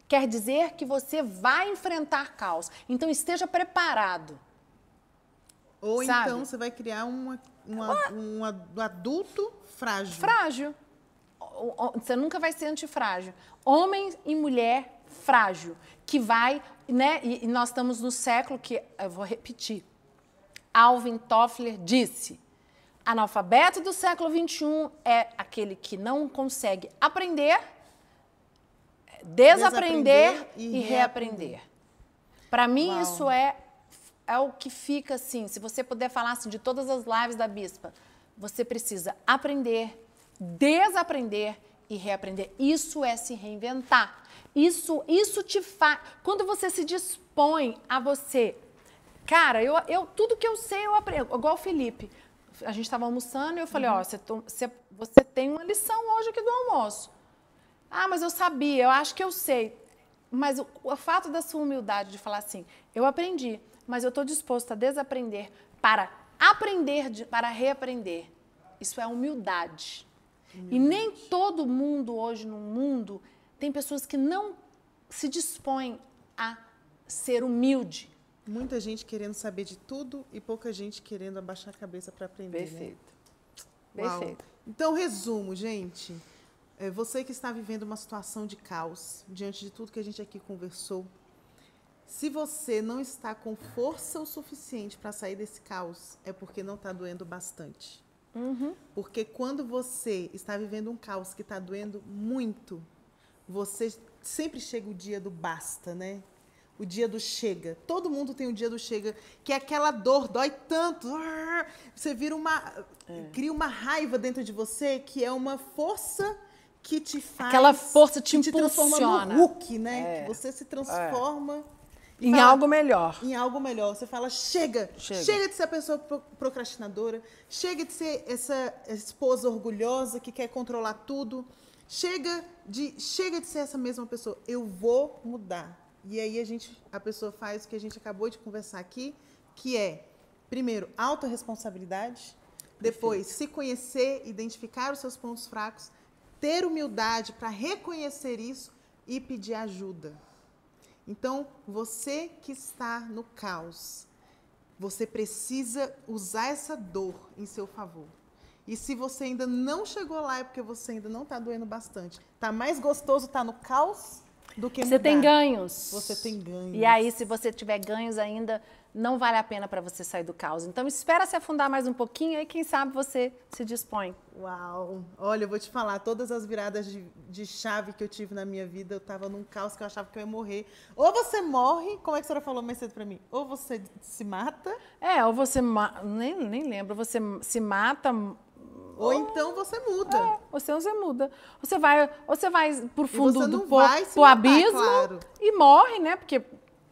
quer dizer que você vai enfrentar caos. Então esteja preparado. Ou sabe? então você vai criar uma, uma, um adulto frágil. Frágil. Você nunca vai ser antifrágil. Homem e mulher frágil, que vai, né? E nós estamos no século que, eu vou repetir, Alvin Toffler disse, analfabeto do século XXI é aquele que não consegue aprender desaprender, desaprender e, e reaprender. Para mim, Uau. isso é, é o que fica assim. Se você puder falar assim, de todas as lives da Bispa, você precisa aprender, desaprender e reaprender. Isso é se reinventar. Isso, isso te faz. Quando você se dispõe a você. Cara, eu, eu tudo que eu sei eu aprendo. Igual o Felipe. A gente estava almoçando e eu falei: uhum. Ó, você, você, você tem uma lição hoje aqui do almoço. Ah, mas eu sabia, eu acho que eu sei. Mas o, o fato da sua humildade de falar assim, eu aprendi, mas eu estou disposto a desaprender para aprender, de, para reaprender. Isso é humildade. humildade. E nem todo mundo hoje no mundo tem pessoas que não se dispõem a ser humilde. Muita gente querendo saber de tudo e pouca gente querendo abaixar a cabeça para aprender. Né? Perfeito. Né? Perfeito. Então, resumo, gente. É, você que está vivendo uma situação de caos, diante de tudo que a gente aqui conversou, se você não está com força o suficiente para sair desse caos, é porque não está doendo bastante. Uhum. Porque quando você está vivendo um caos que está doendo muito, você sempre chega o dia do basta, né? O dia do chega. Todo mundo tem o dia do chega, que é aquela dor, dói tanto. Você vira uma. É. cria uma raiva dentro de você que é uma força que te faz. Aquela força te, te transforma no Hulk, né? É. Que você se transforma. É. Em fala, algo melhor. Em algo melhor. Você fala, chega, chega, chega de ser a pessoa procrastinadora, chega de ser essa esposa orgulhosa que quer controlar tudo, chega de, chega de ser essa mesma pessoa. Eu vou mudar. E aí a gente, a pessoa faz o que a gente acabou de conversar aqui, que é, primeiro, autorresponsabilidade, depois, se conhecer, identificar os seus pontos fracos, ter humildade para reconhecer isso e pedir ajuda. Então, você que está no caos, você precisa usar essa dor em seu favor. E se você ainda não chegou lá, é porque você ainda não está doendo bastante. Tá mais gostoso estar tá no caos do que Você mudar. tem ganhos. Você tem ganhos. E aí, se você tiver ganhos ainda, não vale a pena para você sair do caos. Então, espera se afundar mais um pouquinho, aí quem sabe você se dispõe. Uau! Olha, eu vou te falar, todas as viradas de, de chave que eu tive na minha vida, eu estava num caos que eu achava que eu ia morrer. Ou você morre, como é que a senhora falou mais cedo para mim? Ou você se mata. É, ou você. Nem, nem lembro, você se mata. Ou, então você muda. É, ou então você muda. Você vai, você vai pro fundo do po, pro matar, abismo claro. e morre, né? Porque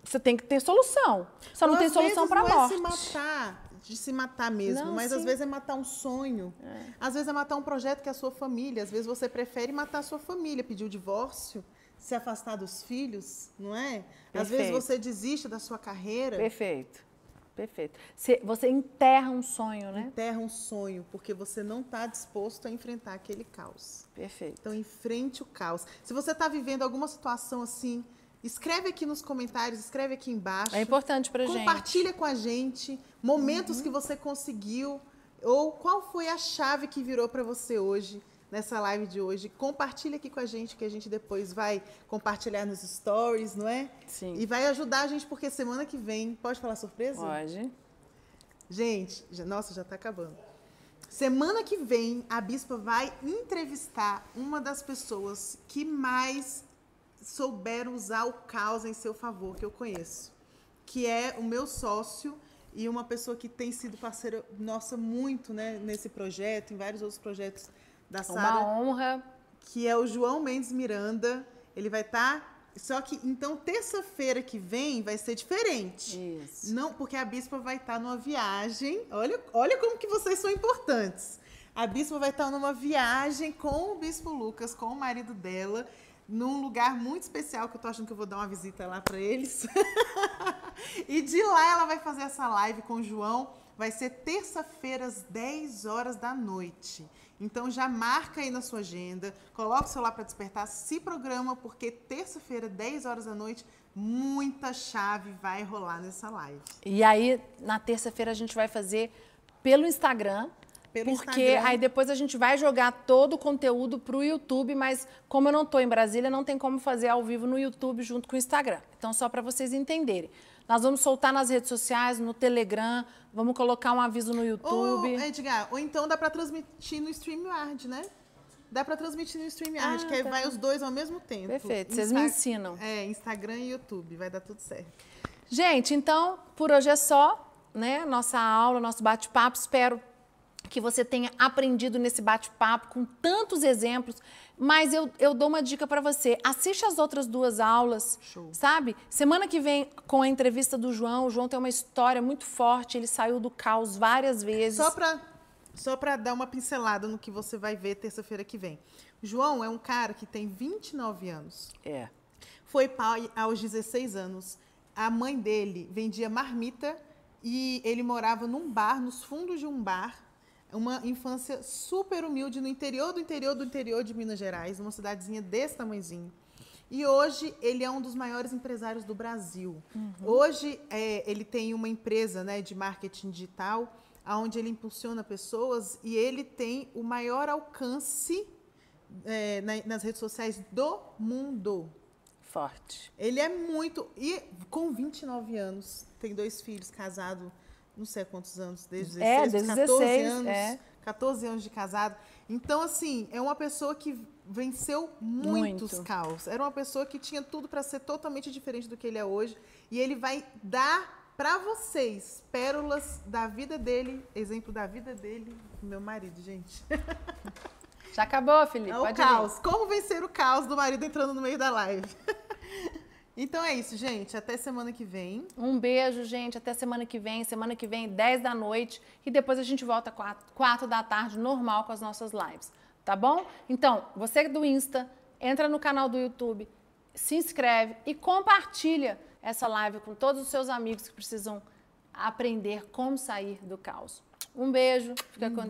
você tem que ter solução. Só não tem solução para morte. Não é se matar, de se matar mesmo, não, mas sim. às vezes é matar um sonho. É. Às vezes é matar um projeto que é a sua família. Às vezes você prefere matar a sua família, pedir o divórcio, se afastar dos filhos, não é? Perfeito. Às vezes você desiste da sua carreira. Perfeito. Perfeito. Você enterra um sonho, né? Enterra um sonho, porque você não está disposto a enfrentar aquele caos. Perfeito. Então, enfrente o caos. Se você está vivendo alguma situação assim, Escreve aqui nos comentários, escreve aqui embaixo. É importante pra gente. Compartilha com a gente momentos uhum. que você conseguiu ou qual foi a chave que virou para você hoje nessa live de hoje. Compartilha aqui com a gente que a gente depois vai compartilhar nos stories, não é? Sim. E vai ajudar a gente porque semana que vem, pode falar surpresa? Pode. Gente, já, nossa, já está acabando. Semana que vem, a bispa vai entrevistar uma das pessoas que mais souberam usar o caos em seu favor, que eu conheço, que é o meu sócio e uma pessoa que tem sido parceira nossa muito, né, nesse projeto, em vários outros projetos da Sara. Uma honra. Que é o João Mendes Miranda. Ele vai estar tá só que então terça-feira que vem vai ser diferente. Isso. Não, porque a bispa vai estar tá numa viagem. Olha, olha como que vocês são importantes. A bispa vai estar tá numa viagem com o bispo Lucas, com o marido dela num lugar muito especial que eu tô achando que eu vou dar uma visita lá para eles. e de lá ela vai fazer essa live com o João. Vai ser terça-feira às 10 horas da noite. Então já marca aí na sua agenda, coloca o celular para despertar, se programa porque terça-feira, 10 horas da noite, muita chave vai rolar nessa live. E aí na terça-feira a gente vai fazer pelo Instagram, pelo Porque Instagram. aí depois a gente vai jogar todo o conteúdo para o YouTube, mas como eu não estou em Brasília, não tem como fazer ao vivo no YouTube junto com o Instagram. Então, só para vocês entenderem. Nós vamos soltar nas redes sociais, no Telegram, vamos colocar um aviso no YouTube. Ou, Edgar, ou então dá para transmitir no StreamYard, né? Dá para transmitir no StreamYard, ah, que aí tá. vai os dois ao mesmo tempo. Perfeito, vocês Insta me ensinam. É, Instagram e YouTube, vai dar tudo certo. Gente, então, por hoje é só, né? Nossa aula, nosso bate-papo. Espero que você tenha aprendido nesse bate-papo com tantos exemplos. Mas eu, eu dou uma dica para você. Assiste as outras duas aulas, Show. sabe? Semana que vem, com a entrevista do João, o João tem uma história muito forte, ele saiu do caos várias vezes. Só para só para dar uma pincelada no que você vai ver terça-feira que vem. O João é um cara que tem 29 anos. É. Foi pai aos 16 anos. A mãe dele vendia marmita e ele morava num bar, nos fundos de um bar, uma infância super humilde no interior do interior do interior de Minas Gerais, uma cidadezinha desse tamanhozinho. E hoje ele é um dos maiores empresários do Brasil. Uhum. Hoje é, ele tem uma empresa né, de marketing digital, onde ele impulsiona pessoas e ele tem o maior alcance é, na, nas redes sociais do mundo. Forte. Ele é muito. E com 29 anos, tem dois filhos, casado não sei quantos anos, desde 16, é, desde 14 16, anos, é. 14 anos de casado. Então, assim, é uma pessoa que venceu muitos Muito. caos. Era uma pessoa que tinha tudo para ser totalmente diferente do que ele é hoje. E ele vai dar para vocês pérolas da vida dele, exemplo da vida dele, meu marido, gente. Já acabou, Felipe? É o Pode caos. Ir. Como vencer o caos do marido entrando no meio da live. Então é isso, gente. Até semana que vem. Um beijo, gente. Até semana que vem. Semana que vem, 10 da noite. E depois a gente volta 4, 4 da tarde, normal, com as nossas lives. Tá bom? Então, você do Insta, entra no canal do YouTube, se inscreve e compartilha essa live com todos os seus amigos que precisam aprender como sair do caos. Um beijo, fica um com Deus.